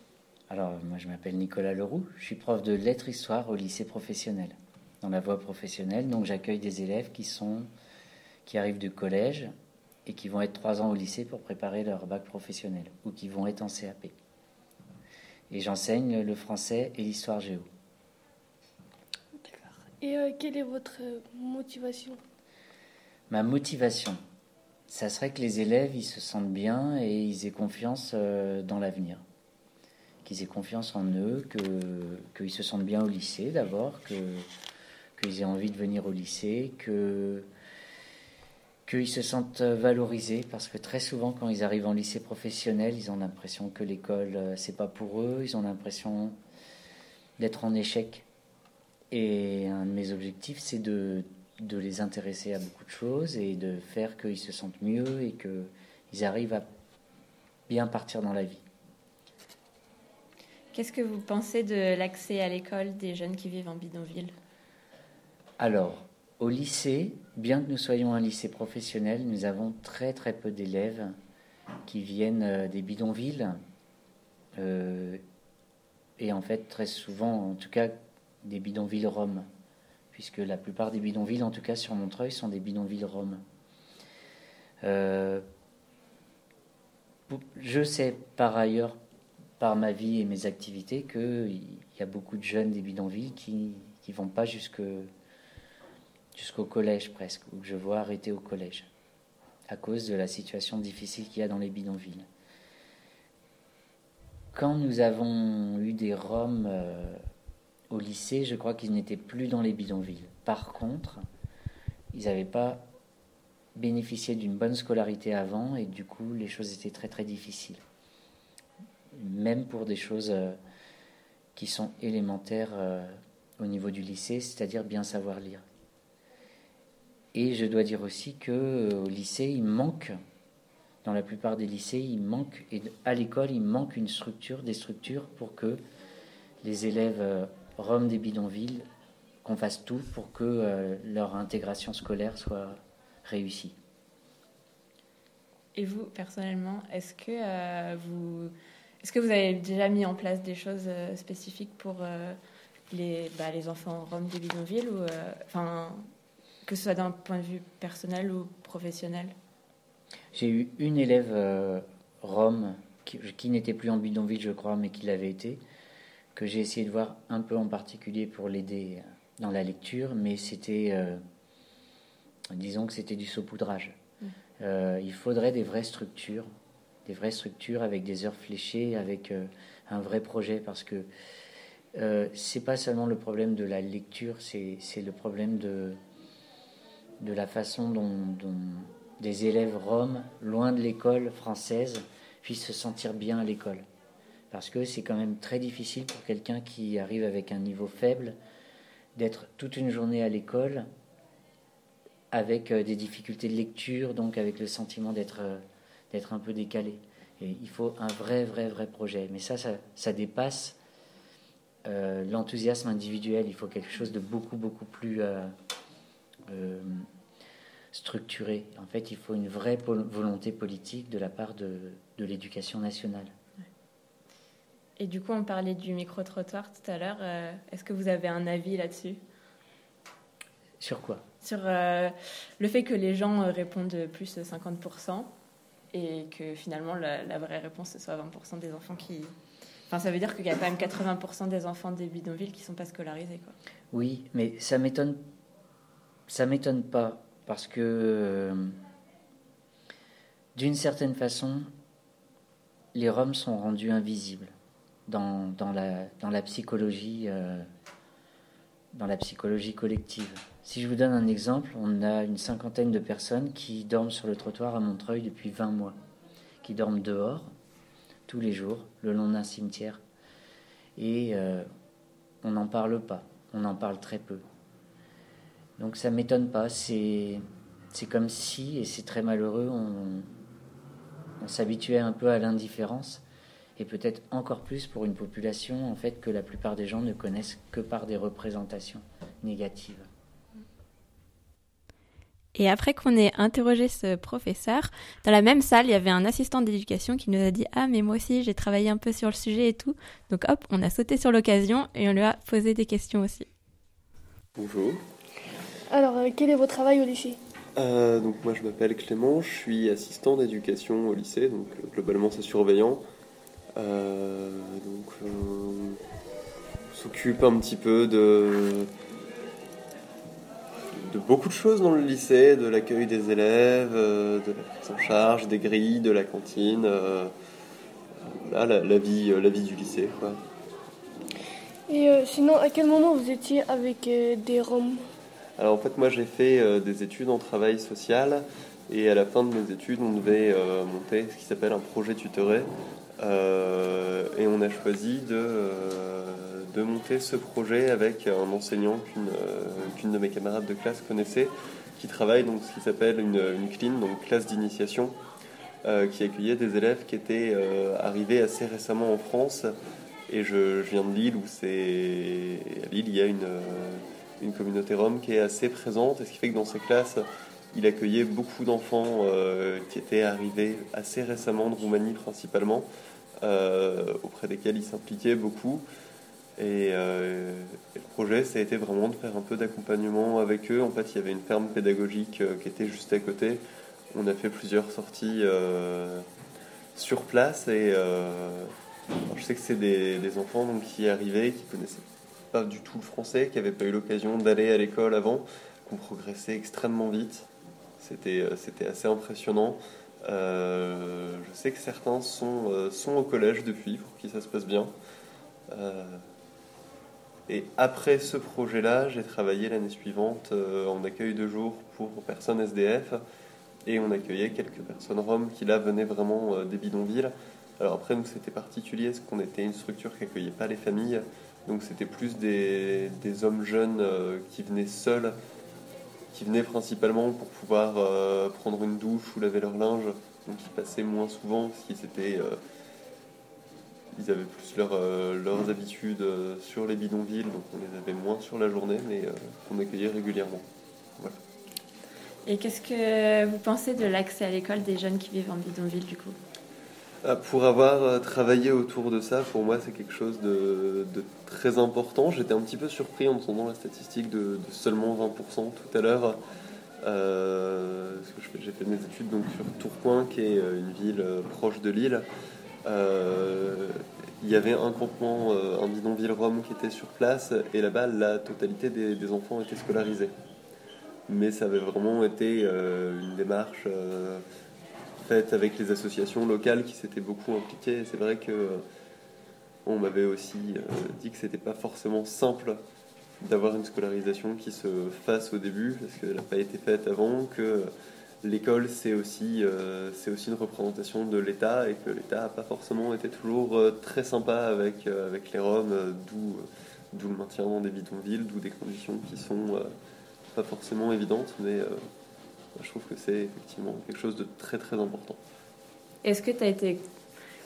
Alors, moi je m'appelle Nicolas Leroux, je suis prof de lettres et histoire au lycée professionnel dans la voie professionnelle. Donc j'accueille des élèves qui sont qui arrivent du collège et qui vont être trois ans au lycée pour préparer leur bac professionnel ou qui vont être en CAP. Et j'enseigne le français et l'histoire géo. D'accord. Et euh, quelle est votre motivation? Ma motivation, ça serait que les élèves ils se sentent bien et ils aient confiance euh, dans l'avenir. qu'ils aient confiance en eux, qu'ils se sentent bien au lycée d'abord, qu'ils aient envie de venir au lycée, que qu'ils se sentent valorisés parce que très souvent quand ils arrivent en lycée professionnel, ils ont l'impression que l'école euh, c'est pas pour eux, ils ont l'impression d'être en échec. Et un de mes objectifs c'est de, de les intéresser à beaucoup de choses et de faire qu'ils se sentent mieux et qu'ils arrivent à bien partir dans la vie. Qu'est-ce que vous pensez de l'accès à l'école des jeunes qui vivent en bidonville? Alors, au lycée, bien que nous soyons un lycée professionnel, nous avons très très peu d'élèves qui viennent euh, des bidonvilles. Euh, et en fait, très souvent, en tout cas, des bidonvilles roms. Puisque la plupart des bidonvilles, en tout cas sur Montreuil, sont des bidonvilles roms. Euh, je sais par ailleurs, par ma vie et mes activités, qu'il y a beaucoup de jeunes des bidonvilles qui ne vont pas jusque jusqu'au collège presque, où je vois arrêter au collège, à cause de la situation difficile qu'il y a dans les bidonvilles. Quand nous avons eu des Roms euh, au lycée, je crois qu'ils n'étaient plus dans les bidonvilles. Par contre, ils n'avaient pas bénéficié d'une bonne scolarité avant et du coup les choses étaient très très difficiles. Même pour des choses euh, qui sont élémentaires euh, au niveau du lycée, c'est-à-dire bien savoir lire. Et je dois dire aussi que euh, au lycée, il manque, dans la plupart des lycées, il manque, et à l'école, il manque une structure, des structures pour que les élèves euh, roms des bidonvilles, qu'on fasse tout pour que euh, leur intégration scolaire soit réussie. Et vous, personnellement, est-ce que vous est-ce que vous avez déjà mis en place des choses spécifiques pour les, bah, les enfants roms des bidonvilles ou que ce soit d'un point de vue personnel ou professionnel J'ai eu une élève euh, Rome qui, n'était plus en bidonville, je crois, mais qui l'avait été, que j'ai essayé de voir un peu en particulier pour l'aider dans la lecture, mais c'était, euh, disons que c'était du saupoudrage. Mmh. Euh, il faudrait des vraies structures, des vraies structures avec des heures fléchées, avec un vrai projet, parce que c'est pas seulement le problème de la lecture, c'est le problème de de la façon dont, des élèves roms, loin de l'école française, puissent se sentir bien à l'école. Parce que c'est quand même très difficile pour quelqu'un qui arrive avec un niveau faible d'être toute une journée à l'école avec euh, des difficultés de lecture, donc avec le sentiment d'être euh, d'être un peu décalé. Et il faut un vrai, vrai, vrai projet. Mais ça, ça, dépasse euh, l'enthousiasme individuel. Il faut quelque chose de beaucoup, beaucoup plus structuré. En fait, il faut une vraie volonté politique de la part de, de l'éducation nationale. Et du coup, on parlait du micro-trottoir tout à l'heure. Euh, est-ce que vous avez un avis là-dessus? Sur quoi? Sur euh, le fait que les gens répondent plus de 50% et que finalement la, la, vraie réponse ce soit 20% des enfants qui. Enfin, ça veut dire qu'il y a quand même 80% des enfants des bidonvilles qui ne sont pas scolarisés. Quoi. Oui, mais ça m'étonne ça m'étonne pas parce que euh, d'une certaine façon, les Roms sont rendus invisibles dans, dans, la, dans la psychologie euh, dans la psychologie collective. Si je vous donne un exemple, on a une cinquantaine de personnes qui dorment sur le trottoir à Montreuil depuis 20 mois, qui dorment dehors tous les jours, le long d'un cimetière. Et euh, on n'en parle pas, on en parle très peu. Donc ça m'étonne pas. C'est c'est comme si, et c'est très malheureux, on, on s'habituait un peu à l'indifférence, et peut-être encore plus pour une population en fait que la plupart des gens ne connaissent que par des représentations négatives. Et après qu'on ait interrogé ce professeur, dans la même salle, il y avait un assistant d'éducation qui nous a dit Ah, mais moi aussi, j'ai travaillé un peu sur le sujet et tout. Donc hop, on a sauté sur l'occasion et on lui a posé des questions aussi. Bonjour. Alors, euh, quel est votre travail au lycée euh, donc moi je m'appelle Clément, je suis assistant d'éducation au lycée, donc euh, globalement c'est surveillant. donc on s'occupe un petit peu de, de beaucoup de choses dans le lycée, de l'accueil des élèves, de la prise en charge, des grilles, de la cantine, voilà, la, la vie, la vie du lycée. Quoi. Et sinon, à quel moment vous étiez avec des Roms? Alors en fait, moi j'ai fait euh, des études en travail social et à la fin de mes études, on devait euh, monter ce qui s'appelle un projet tutoré. Euh, et on a choisi de, monter ce projet avec un enseignant qu'une de mes camarades de classe connaissait, qui travaille donc ce qui s'appelle une, une CLIN, donc classe d'initiation, qui accueillait des élèves qui étaient arrivés assez récemment en France. Et je, je viens de Lille où c'est à Lille il y a une, une communauté rome qui est assez présente, et ce qui fait que dans ces classes il accueillait beaucoup d'enfants euh, qui étaient arrivés assez récemment de Roumanie principalement, euh, auprès desquels il s'impliquait beaucoup. Et, euh, et le projet, ça a été vraiment de faire un peu d'accompagnement avec eux. En fait, il y avait une ferme pédagogique qui était juste à côté. On a fait plusieurs sorties sur place et je sais que c'est des, des enfants donc, qui arrivaient, qui connaissaient pas du tout le français, qui n'avaient pas eu l'occasion d'aller à l'école avant, qui ont progressé extrêmement vite. C'était, euh, c'était assez impressionnant. Euh, je sais que certains sont, euh, sont au collège depuis, pour qui ça se passe bien. Et après ce projet-là, j'ai travaillé l'année suivante en accueil de jour pour personnes SDF. Et on accueillait quelques personnes roms qui là venaient vraiment des bidonvilles. Alors après, nous, c'était particulier parce qu'on était une structure qui accueillait pas les familles. Donc c'était plus des, des hommes jeunes euh, qui venaient seuls, qui venaient principalement pour pouvoir euh, prendre une douche ou laver leur linge. Donc ils passaient moins souvent parce qu'ils étaient... euh, ils avaient plus leur, leurs habitudes sur les bidonvilles, donc on les avait moins sur la journée, mais euh, on accueillait régulièrement. Voilà. Et qu'est-ce que vous pensez de l'accès à l'école des jeunes qui vivent en bidonville du coup? Ah, Pour avoir euh, travaillé autour de ça, pour moi, c'est quelque chose de, très important. J'étais un petit peu surpris en entendant la statistique de, seulement 20% tout à l'heure. Euh, j'ai fait mes études donc, sur Tourcoing, qui est euh, une ville proche de Lille. Il y avait un campement, un bidonville rome qui était sur place, et là-bas, la totalité des, enfants étaient scolarisés. Mais ça avait vraiment été une démarche avec les associations locales qui s'étaient beaucoup impliquées. C'est vrai que euh, on m'avait aussi euh, dit que c'était pas forcément simple d'avoir une scolarisation qui se fasse au début parce qu'elle n'a pas été faite avant, que l'école c'est aussi, euh, aussi une représentation de l'État et que l'État n'a pas forcément été toujours très sympa avec, avec les Roms, d'où, le maintien dans des bidonvilles, d'où des conditions qui sont pas forcément évidentes, mais je trouve que c'est effectivement quelque chose de très très important. Est-ce que tu as été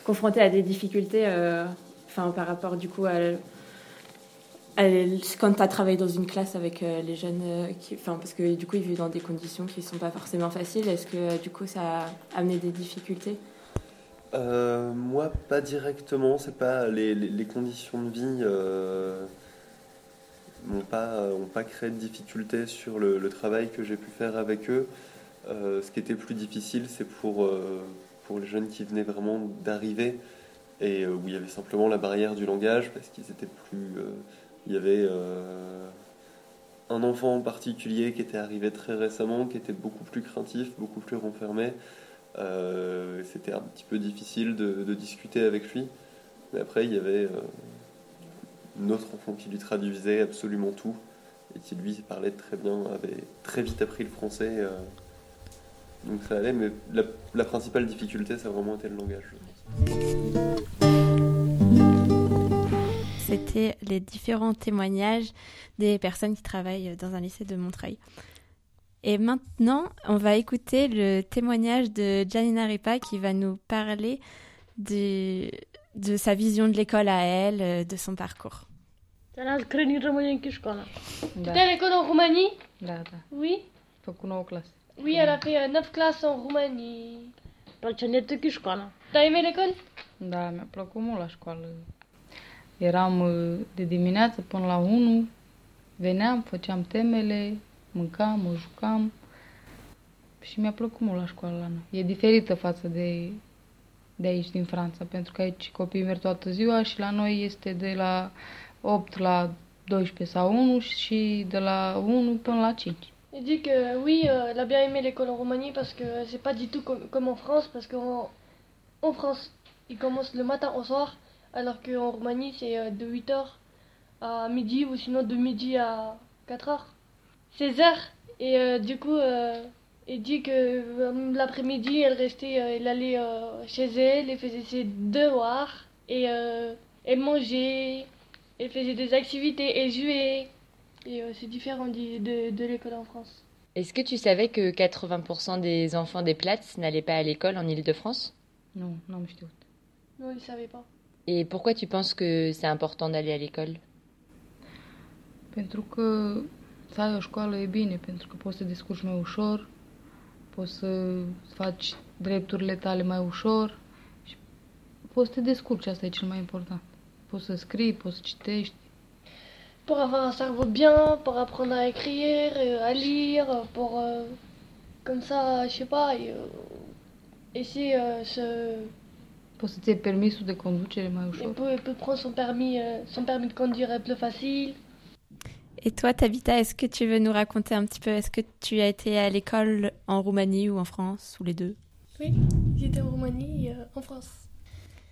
confronté à des difficultés euh, enfin, par rapport du coup à, à- quand tu as travaillé dans une classe avec euh, les jeunes euh, qui, enfin, parce que du coup ils vivent dans des conditions qui sont pas forcément faciles est-ce que du coup ça a amené des difficultés? Euh, moi, pas directement. C'est pas les, les- les conditions de vie euh, n'ont pas ont pas créé de difficultés sur le, travail que j'ai pu faire avec eux. Euh, ce qui était plus difficile, c'est pour euh, pour les jeunes qui venaient vraiment d'arriver et euh, où il y avait simplement la barrière du langage parce qu'ils étaient plus. euh, il y avait euh, un enfant en particulier qui était arrivé très récemment, qui était beaucoup plus craintif, beaucoup plus renfermé. Euh, C'était un petit peu difficile de, de discuter avec lui. Mais après, il y avait autre enfant qui lui traduisait absolument tout et qui lui parlait très bien, avait très vite appris le français. euh, donc ça allait, mais la, principale difficulté, ça a vraiment été le langage. C'était les différents témoignages des personnes qui travaillent dans un lycée de Montreuil. Et maintenant, on va écouter le témoignage de Janina Ripa qui va nous parler du- de sa vision de l'école à elle, euh, de son parcours. Dar cred în rămâne în școala. Tu étais à l'école en Roumanie Da, da. Oui. Făcut 9 clase. Oui, elle a fait euh, 9 classes en Roumanie. Place ne te școala. T'as aimé l'école? Da, mi-a plăcut mult la școală. Eram uh, de dimineață până la 1, veneam, făceam temele, mâncam, mă jucam și mi-a plăcut mult la școală la noi. E diferită față de, de aici din Franța, pentru că aici copiii merg toată ziua și la noi este de la 8 la 12 sau 1 și de la 1 până la 5. Il dit que oui, euh, elle a bien aimé l'école en Roumanie parce que c'est pas du tout comme en France, parce qu'en en France, il commence le matin au soir, alors qu'en Roumanie, c'est euh, de 8h à midi ou sinon de midi à 4h. 16h. Et euh, du coup, euh, il dit que euh, l'après-midi, elle restait, euh, elle allait euh, chez elle, elle faisait ses devoirs et euh, elle mangeait, elle faisait des activités, elle jouait. Et euh, c'est différent de, de l'école en France. Est-ce que tu savais que 80% des enfants des Plattes n'allaient pas à l'école en Île-de-France? Nu, n-am știut. Non, il ne savait pas. Et pourquoi tu penses que c'est important d'aller à l'école? Pentru că să ai o școală e bine, pentru că poți să mai ușor, poți să faci drepturile tale mai ușor și poți să te descurci, asta e cel mai important. Poți să scrii, poți să citești. Pour avoir un cerveau bien, pour apprendre à écrire, euh, à lire, pour euh, comme ça, je sais pas, et, euh, essayer euh, se, Poți să-ți iei permisul de conducere mai il ușor. peut, il peut prendre son permis, euh, son permis de conduire plus facile. Et toi, Tabitha, est-ce que tu veux nous raconter un petit peu Est-ce que tu as été à l'école en Roumanie ou en France, ou les deux? Oui, j'étais en Roumanie, euh, en France.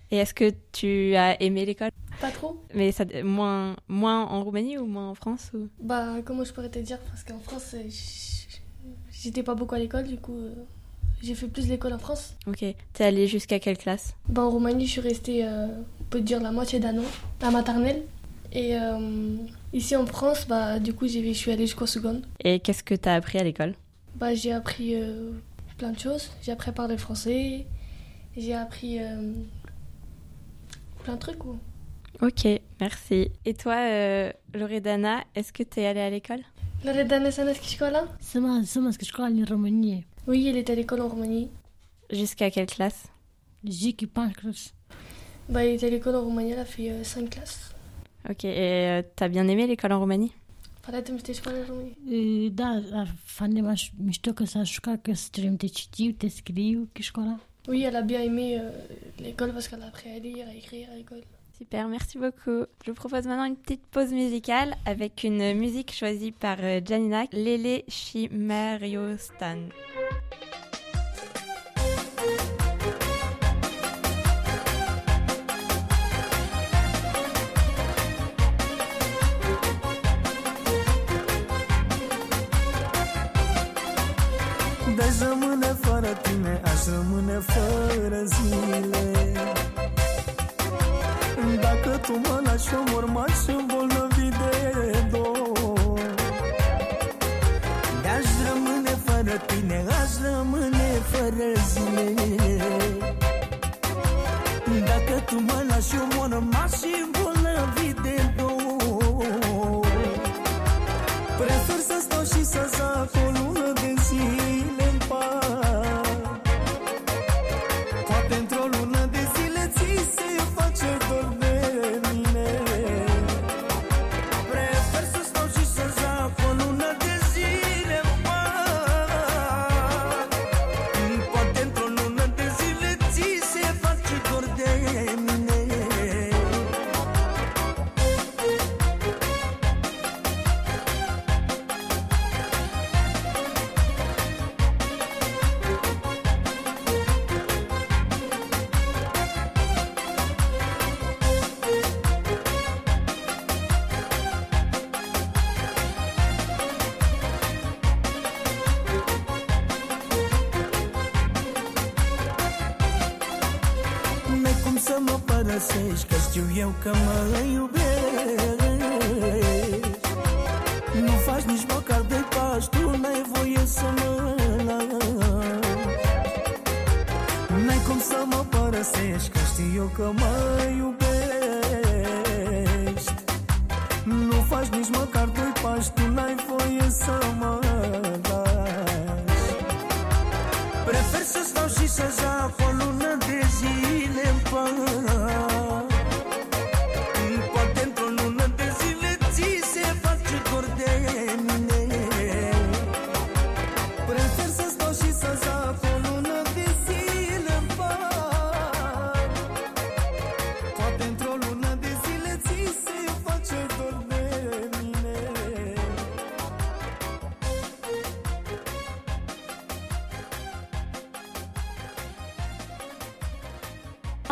Et est-ce que tu as aimé l'école? Pas trop. Mais ça, moins, moins en Roumanie ou moins en France ou... Bah, comment je pourrais te dire? Parce qu'en France, euh, j'étais pas beaucoup à l'école, du coup, euh, j'ai fait plus l'école en France. Ok. T'es allé jusqu'à quelle classe? Bah, en Roumanie, je suis restée, euh, on peut dire, la moitié d'un an, la maternelle. Et ici en France, bah, du coup, j'ai- je suis allée jusqu'au seconde. Et qu'est-ce que t'as appris à l'école? Bah, j'ai appris euh, plein de choses. J'ai appris à parler français. J'ai appris euh, plein de trucs. Quoi. Ok, merci. Et toi, euh, Loredana, est-ce que t'es allée à l'école? Loredana Saneski Școala Să mă, să mă școala în România. Oui, elle était à l'école en Roumanie. Jusqu'à quelle classe? Jusqu'à cinq classes. Bah, elle était à l'école en Roumanie, elle a fait 5 classes. Ok, et euh, t'as bien aimé l'école en Roumanie? În Da, fane mișto că s-a școala că să trebuie te citiu, te scriu, că școala. Oui, elle a bien aimé euh, l'école parce qu'elle a appris à lire, à écrire à l'école. Super, merci beaucoup. Je vous propose maintenant une petite pause musicale avec une musique choisie par euh, Janina, Lele Chimeriostan. Deci rămâne fără tine, aș rămâne fără zile. Dacă tu mă lași, eu mor, m-aș îmbolnăvi de dor. De-aș rămâne fără tine, aș rămâne fără zile. Dacă tu mă lași, eu mor, m-aș îmbolnăvi de dor. Prefer să stau și să zac o lună de zile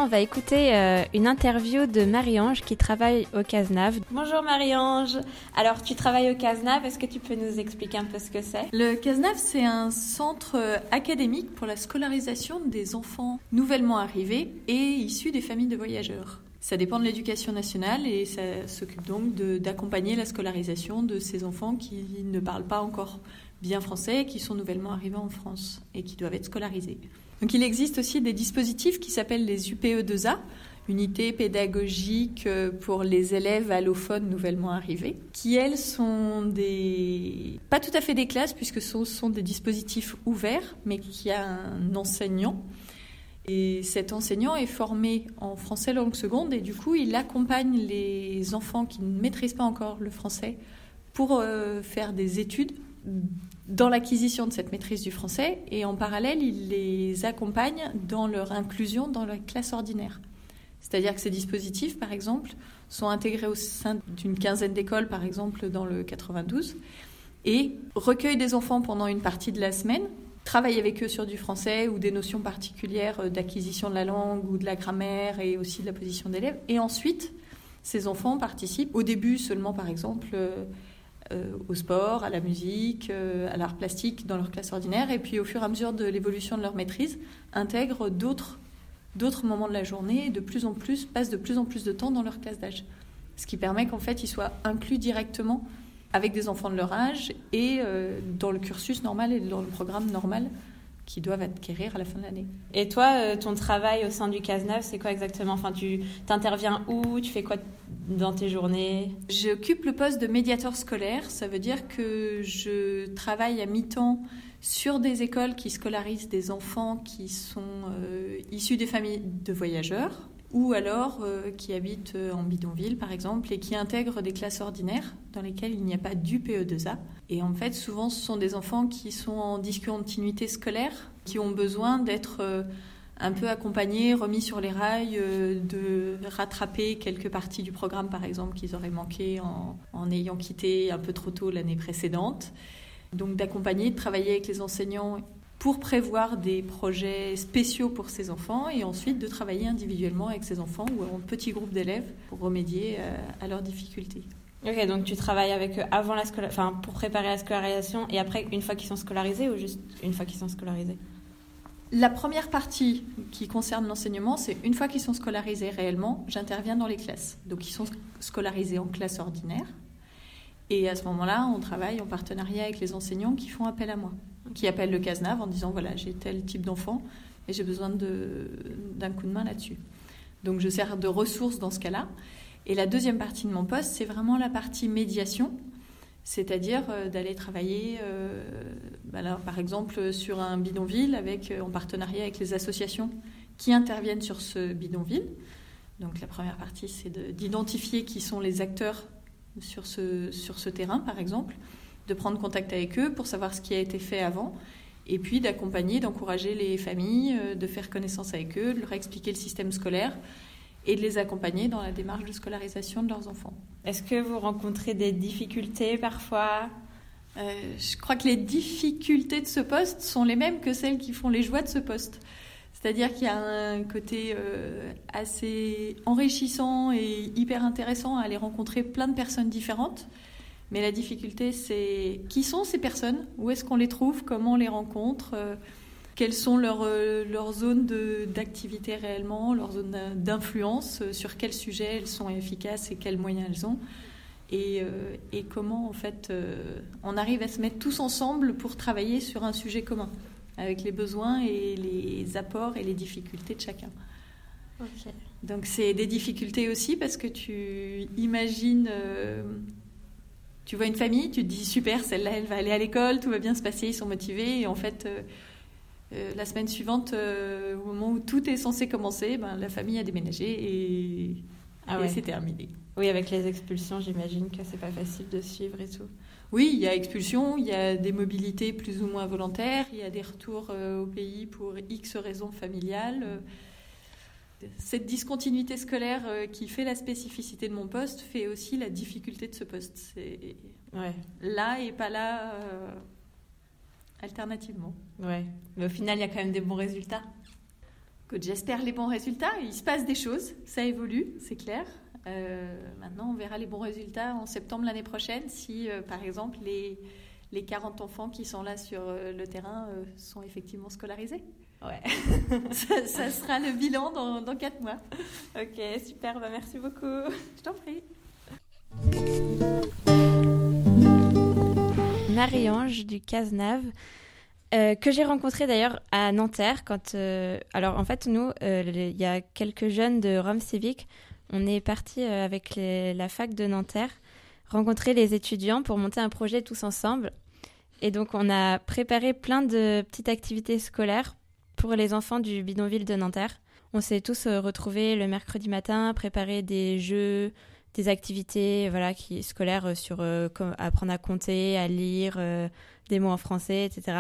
on va écouter euh, une interview de Marie-Ange qui travaille au CASNAV. Bonjour Marie-Ange. Alors, tu travailles au CASNAV, est-ce que tu peux nous expliquer un peu ce que c'est? Le CASNAV, c'est un centre euh, académique pour la scolarisation des enfants nouvellement arrivés et issus des familles de voyageurs. Ça dépend de l'éducation nationale et ça s'occupe donc d'accompagner la scolarisation de ces enfants qui ne parlent pas encore bien français, qui sont nouvellement arrivés en France et qui doivent être scolarisés. Donc il existe aussi des dispositifs qui s'appellent les UPE2A, unités pédagogiques euh, pour les élèves allophones nouvellement arrivés, qui elles sont des pas tout à fait des classes puisque ce sont des dispositifs ouverts, mais qui a un enseignant. Et cet enseignant est formé en français langue seconde et du coup il accompagne les enfants qui ne maîtrisent pas encore le français pour euh, faire des études dans l'acquisition de cette maîtrise du français et en parallèle, il les accompagne dans leur inclusion dans la classe ordinaire. C'est-à-dire que ces dispositifs, par exemple, sont intégrés au sein d'une quinzaine d'écoles, par exemple dans le 92, et recueillent des enfants pendant une partie de la semaine, travaillent avec eux sur du français ou des notions particulières d'acquisition de la langue ou de la grammaire et aussi de la position d'élève, et ensuite, ces enfants participent au début seulement, par exemple, euh, euh, au sport, à la musique, euh, à l'art plastique dans leur classe ordinaire, et puis au fur et à mesure de l'évolution de leur maîtrise, intègrent d'autres d'autres moments de la journée et de plus en plus passent de plus en plus de temps dans leur classe d'âge. Ce qui permet qu'en fait ils soient inclus directement avec des enfants de leur âge et euh, dans le cursus normal et dans le programme normal qui doivent acquérir à la fin de l'année. Et toi, euh, ton travail au sein du CASNAV, c'est quoi exactement? Enfin, tu t'interviens où? Tu fais quoi dans tes journées? J'occupe le poste de médiateur scolaire. Ça veut dire que je travaille à mi-temps sur des écoles qui scolarisent des enfants qui sont euh, issus des familles de voyageurs ou alors euh, qui habitent euh, en bidonville par exemple et qui intègrent des classes ordinaires dans lesquelles il n'y a pas d'UPE2A. Et en fait, souvent, ce sont des enfants qui sont en discontinuité scolaire, qui ont besoin d'être euh, un peu accompagnés, remis sur les rails, de rattraper quelques parties du programme par exemple qu'ils auraient manqué en ayant quitté un peu trop tôt l'année précédente. Donc d'accompagner, de travailler avec les enseignants pour prévoir des projets spéciaux pour ces enfants et ensuite de travailler individuellement avec ces enfants ou en petits groupes d'élèves pour remédier euh, à leurs difficultés. Ok, donc tu travailles avec eux avant la enfin pour préparer la scolarisation et après une fois qu'ils sont scolarisés ou juste une fois qu'ils sont scolarisés? La première partie qui concerne l'enseignement, c'est une fois qu'ils sont scolarisés réellement, j'interviens dans les classes. Donc ils sont scolarisés en classe ordinaire et à ce moment-là, on travaille en partenariat avec les enseignants qui font appel à moi qui appelle le CASNAV en disant voilà, j'ai tel type d'enfant et j'ai besoin d'un coup de main là-dessus. Donc je sers de ressource dans ce cas-là. Et la deuxième partie de mon poste, c'est vraiment la partie médiation, c'est-à-dire euh, d'aller travailler, euh, par exemple, sur un bidonville avec, euh, en partenariat avec les associations qui interviennent sur ce bidonville. Donc la première partie, c'est d'identifier qui sont les acteurs sur ce, sur ce terrain, par exemple de prendre contact avec eux pour savoir ce qui a été fait avant, et puis d'accompagner, d'encourager les familles, euh, de faire connaissance avec eux, de leur expliquer le système scolaire et de les accompagner dans la démarche de scolarisation de leurs enfants. Est-ce que vous rencontrez des difficultés parfois? Euh, Je crois que les difficultés de ce poste sont les mêmes que celles qui font les joies de ce poste. C'est-à-dire qu'il y a un côté euh, assez enrichissant et hyper intéressant à aller rencontrer plein de personnes différentes. Mais la difficulté, c'est qui sont ces personnes? Où est-ce qu'on les trouve? Comment on les rencontre? Euh, Quelles sont leurs, euh, zones d'activité réellement, leurs zones d'influence? Sur quels sujets elles sont efficaces et quels moyens elles ont? Et, et comment, en fait, on arrive à se mettre tous ensemble pour travailler sur un sujet commun, avec les besoins et les apports et les difficultés de chacun. Donc c'est des difficultés aussi parce que tu imagines tu vois une famille, tu te dis super, celle-là, elle va aller à l'école, tout va bien se passer, ils sont motivés. Et en fait, euh, euh, la semaine suivante, euh, au moment où tout est censé commencer, ben, la famille a déménagé et, ah c'est terminé. Oui, avec les expulsions, j'imagine que c'est pas facile de suivre et tout. Oui, il y a expulsion, il y a des mobilités plus ou moins volontaires, il y a des retours au pays pour X raisons familiales cette discontinuité scolaire euh, qui fait la spécificité de mon poste fait aussi la difficulté de ce poste. C'est là et pas là euh, alternativement. Ouais. Mais au final, il y a quand même des bons résultats. J'espère les bons résultats. Il se passe des choses, ça évolue, c'est clair. Euh, maintenant, on verra les bons résultats en septembre l'année prochaine si, euh, par exemple, les, les 40 enfants qui sont là sur euh, le terrain euh, sont effectivement scolarisés. Ouais, [LAUGHS] ça, ça sera le bilan dans, dans 4 mois. Ok, super, bah merci beaucoup. Je t'en prie. Marie-Ange du Cazenave, euh, que j'ai rencontré d'ailleurs à Nanterre. Quand, euh, alors en fait, nous, euh, il y a quelques jeunes de Rome Civique, on est partis euh, avec la fac de Nanterre rencontrer les étudiants pour monter un projet tous ensemble. Et donc on a préparé plein de petites activités scolaires pour les enfants du bidonville de Nanterre. On s'est tous euh, retrouvés le mercredi matin, préparer des jeux, des activités voilà, qui, scolaires euh, sur apprendre à compter, à lire, des mots en français, etc.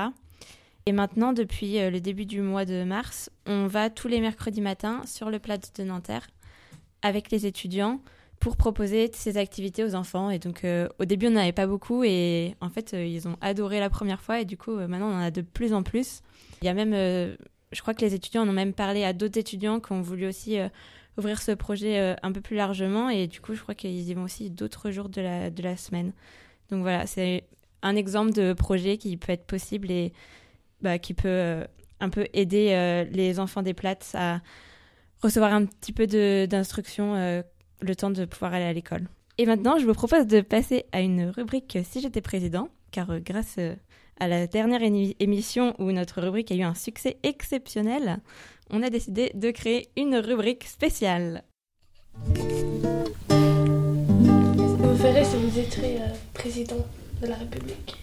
Et maintenant, depuis le début du mois de mars, on va tous les mercredis matins sur le plat de Nanterre avec les étudiants pour proposer ces activités aux enfants. Et donc, euh, au début, on n'en avait pas beaucoup et en fait, euh, ils ont adoré la première fois et du coup, euh, maintenant, on en a de plus en plus. Il y a même, je crois que les étudiants en ont même parlé à d'autres étudiants qui ont voulu aussi ouvrir ce projet un peu plus largement et du coup, je crois qu'ils y vont aussi d'autres jours de la, de la semaine. Donc voilà, c'est un exemple de projet qui peut être possible et bah, qui peut un peu aider les enfants des plates à recevoir un petit peu de- d'instruction euh, le temps de pouvoir aller à l'école. Et maintenant, je vous propose de passer à une rubrique euh, Si j'étais président, car euh, grâce euh, à la dernière émi- émission où notre rubrique a eu un succès exceptionnel, on a décidé de créer une rubrique spéciale. Qu'est-ce que vous ferez si vous étiez euh, président de la République?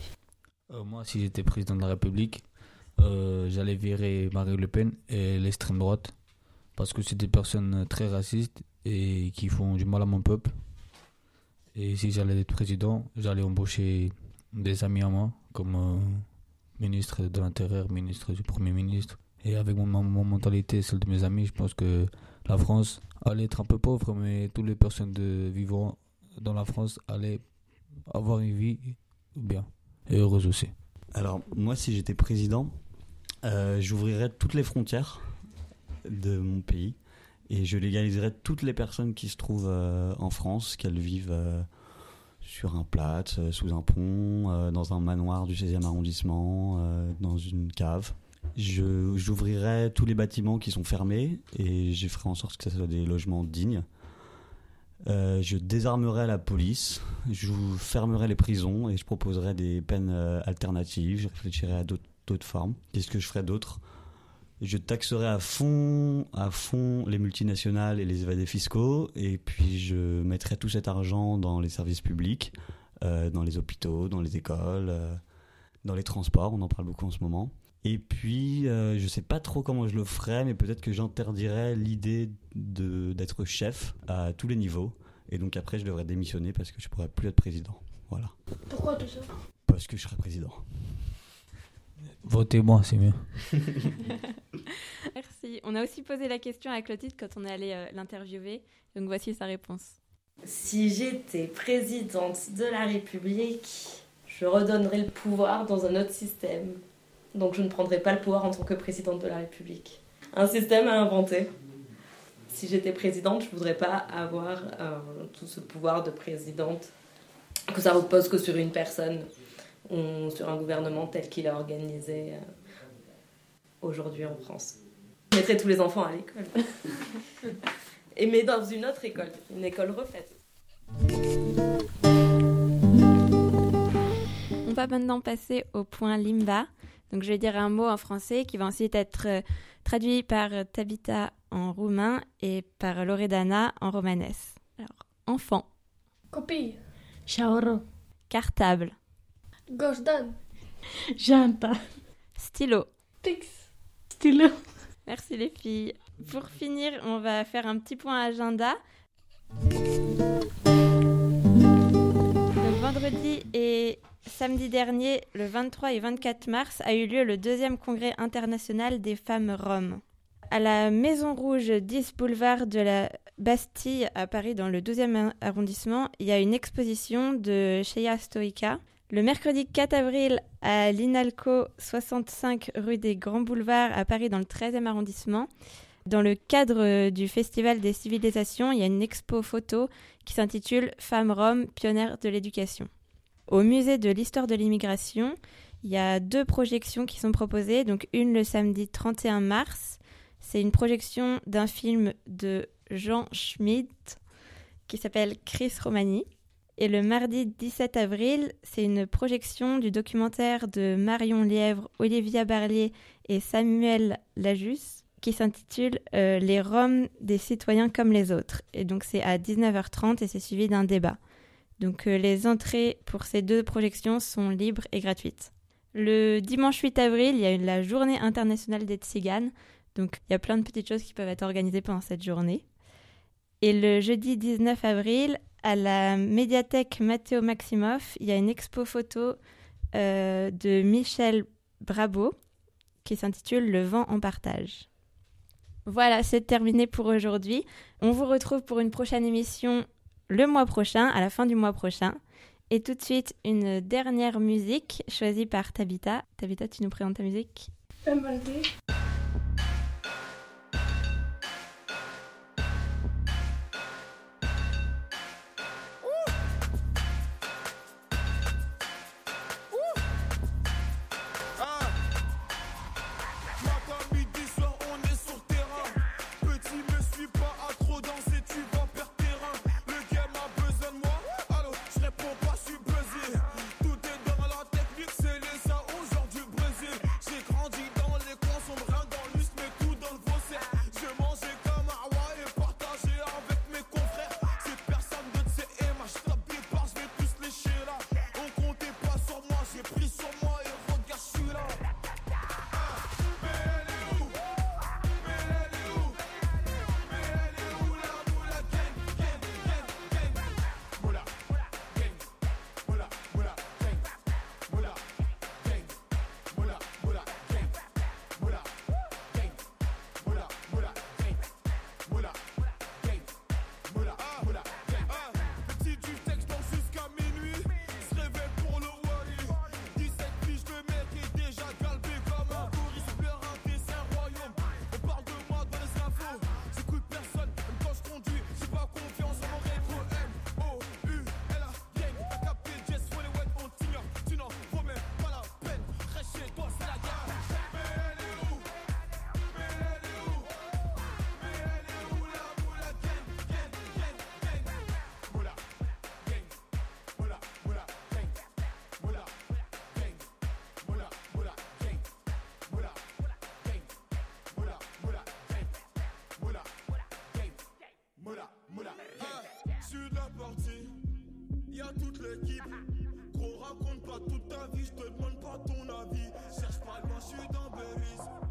Euh, moi, si j'étais président de la République, euh, j'allais virer Marine Le Pen et l'extrême droite. Parce que c'est des personnes très racistes et qui font du mal à mon peuple. Et si j'allais être président, j'allais embaucher des amis à moi, comme euh, ministre de l'Intérieur, ministre du Premier ministre. Et avec mon, mon- mon mentalité, celle de mes amis, je pense que la France allait être un peu pauvre, mais toutes les personnes de, vivant dans la France allaient avoir une vie bien et heureuse aussi. Alors, moi, si j'étais président, euh, j'ouvrirais toutes les frontières de mon pays et je légaliserais toutes les personnes qui se trouvent euh, en France, qu'elles vivent euh, sur un plat, euh, sous un pont, dans un manoir du 16e arrondissement, dans une cave. J'ouvrirais tous les bâtiments qui sont fermés et je ferai en sorte que ce soit des logements dignes. Je désarmerai la police, je fermerai les prisons et je proposerai des peines alternatives. Je réfléchirai à d'autres formes. Qu'est-ce que je ferai d'autre? Je taxerai à fond, à fond les multinationales et les évadés fiscaux et puis je mettrai tout cet argent dans les services publics, euh, dans les hôpitaux, dans les écoles, euh, dans les transports. On en parle beaucoup en ce moment. Et puis, euh, je sais pas trop comment je le ferais, mais peut-être que j'interdirais l'idée d'être chef à tous les niveaux. Et donc après, je devrais démissionner parce que je pourrais plus être président. Voilà. Pourquoi tout ça? Parce que je serai président. Votez-moi, c'est mieux. [LAUGHS] Merci. On a aussi posé la question à Clotilde quand on est allé euh, l'interviewer. Donc voici sa réponse. Si j'étais présidente de la République, je redonnerais le pouvoir dans un autre système. Donc je ne prendrais pas le pouvoir en tant que présidente de la République. Un système à inventer. Si j'étais présidente, je voudrais pas avoir euh, tout ce pouvoir de présidente, que ça repose que sur une personne sur un gouvernement tel qu'il est organisé euh, aujourd'hui en France. Je mettrais tous les enfants à l'école. [LAUGHS] Et mais dans une autre école, une école refaite. On va maintenant passer au point Limba. Donc je vais dire un mot en français qui va ensuite être euh, traduit par euh, Tabitha en roumain et par Loredana en romanes. Alors, enfant, Copii, Șaoră. cartable, Gojdan, Janta. stylo. Pix. Stylo. Merci les filles. Pour finir, on va faire un petit point agenda. Donc, vendredi et samedi dernier, le 23 et 24 mars, a eu lieu le deuxième congrès international des femmes roms. À la Maison Rouge 10 boulevard de la Bastille à Paris, dans le 12e arrondissement, il y a une exposition de Sheya Stoïka. Le mercredi 4 avril, à l'Inalco 65 rue des Grands Boulevards à Paris, dans le 13e arrondissement, Dans le cadre du Festival des civilisations, il y a une expo photo qui s'intitule Femmes roms, pionnières de l'éducation. Au musée de l'histoire de l'immigration, il y a deux projections qui sont proposées. Donc une le samedi 31 mars, c'est une projection d'un film de Jean Schmidt qui s'appelle Chris Romani. Et le mardi 17 avril, c'est une projection du documentaire de Marion Lièvre, Olivia Barlier et Samuel Lajus qui s'intitule euh, Les Roms des citoyens comme les autres. Et donc c'est à 19h30 et c'est suivi d'un débat. Donc euh, les entrées pour ces deux projections sont libres et gratuites. Le dimanche 8 avril, il y a la journée internationale des tziganes. Donc il y a plein de petites choses qui peuvent être organisées pendant cette journée. Et le jeudi 19 avril, à la médiathèque Matteo Maximoff, il y a une expo photo euh, de Michel Brabo qui s'intitule Le vent en partage. Voilà, c'est terminé pour aujourd'hui. On vous retrouve pour une prochaine émission le mois prochain, à la fin du mois prochain. Et tout de suite, une dernière musique choisie par Tabitha. Tabitha, tu nous présentes ta musique? toute l'équipe. Gros, raconte pas toute ta vie, je te demande pas ton avis. Cherche pas loin, je suis dans Belize.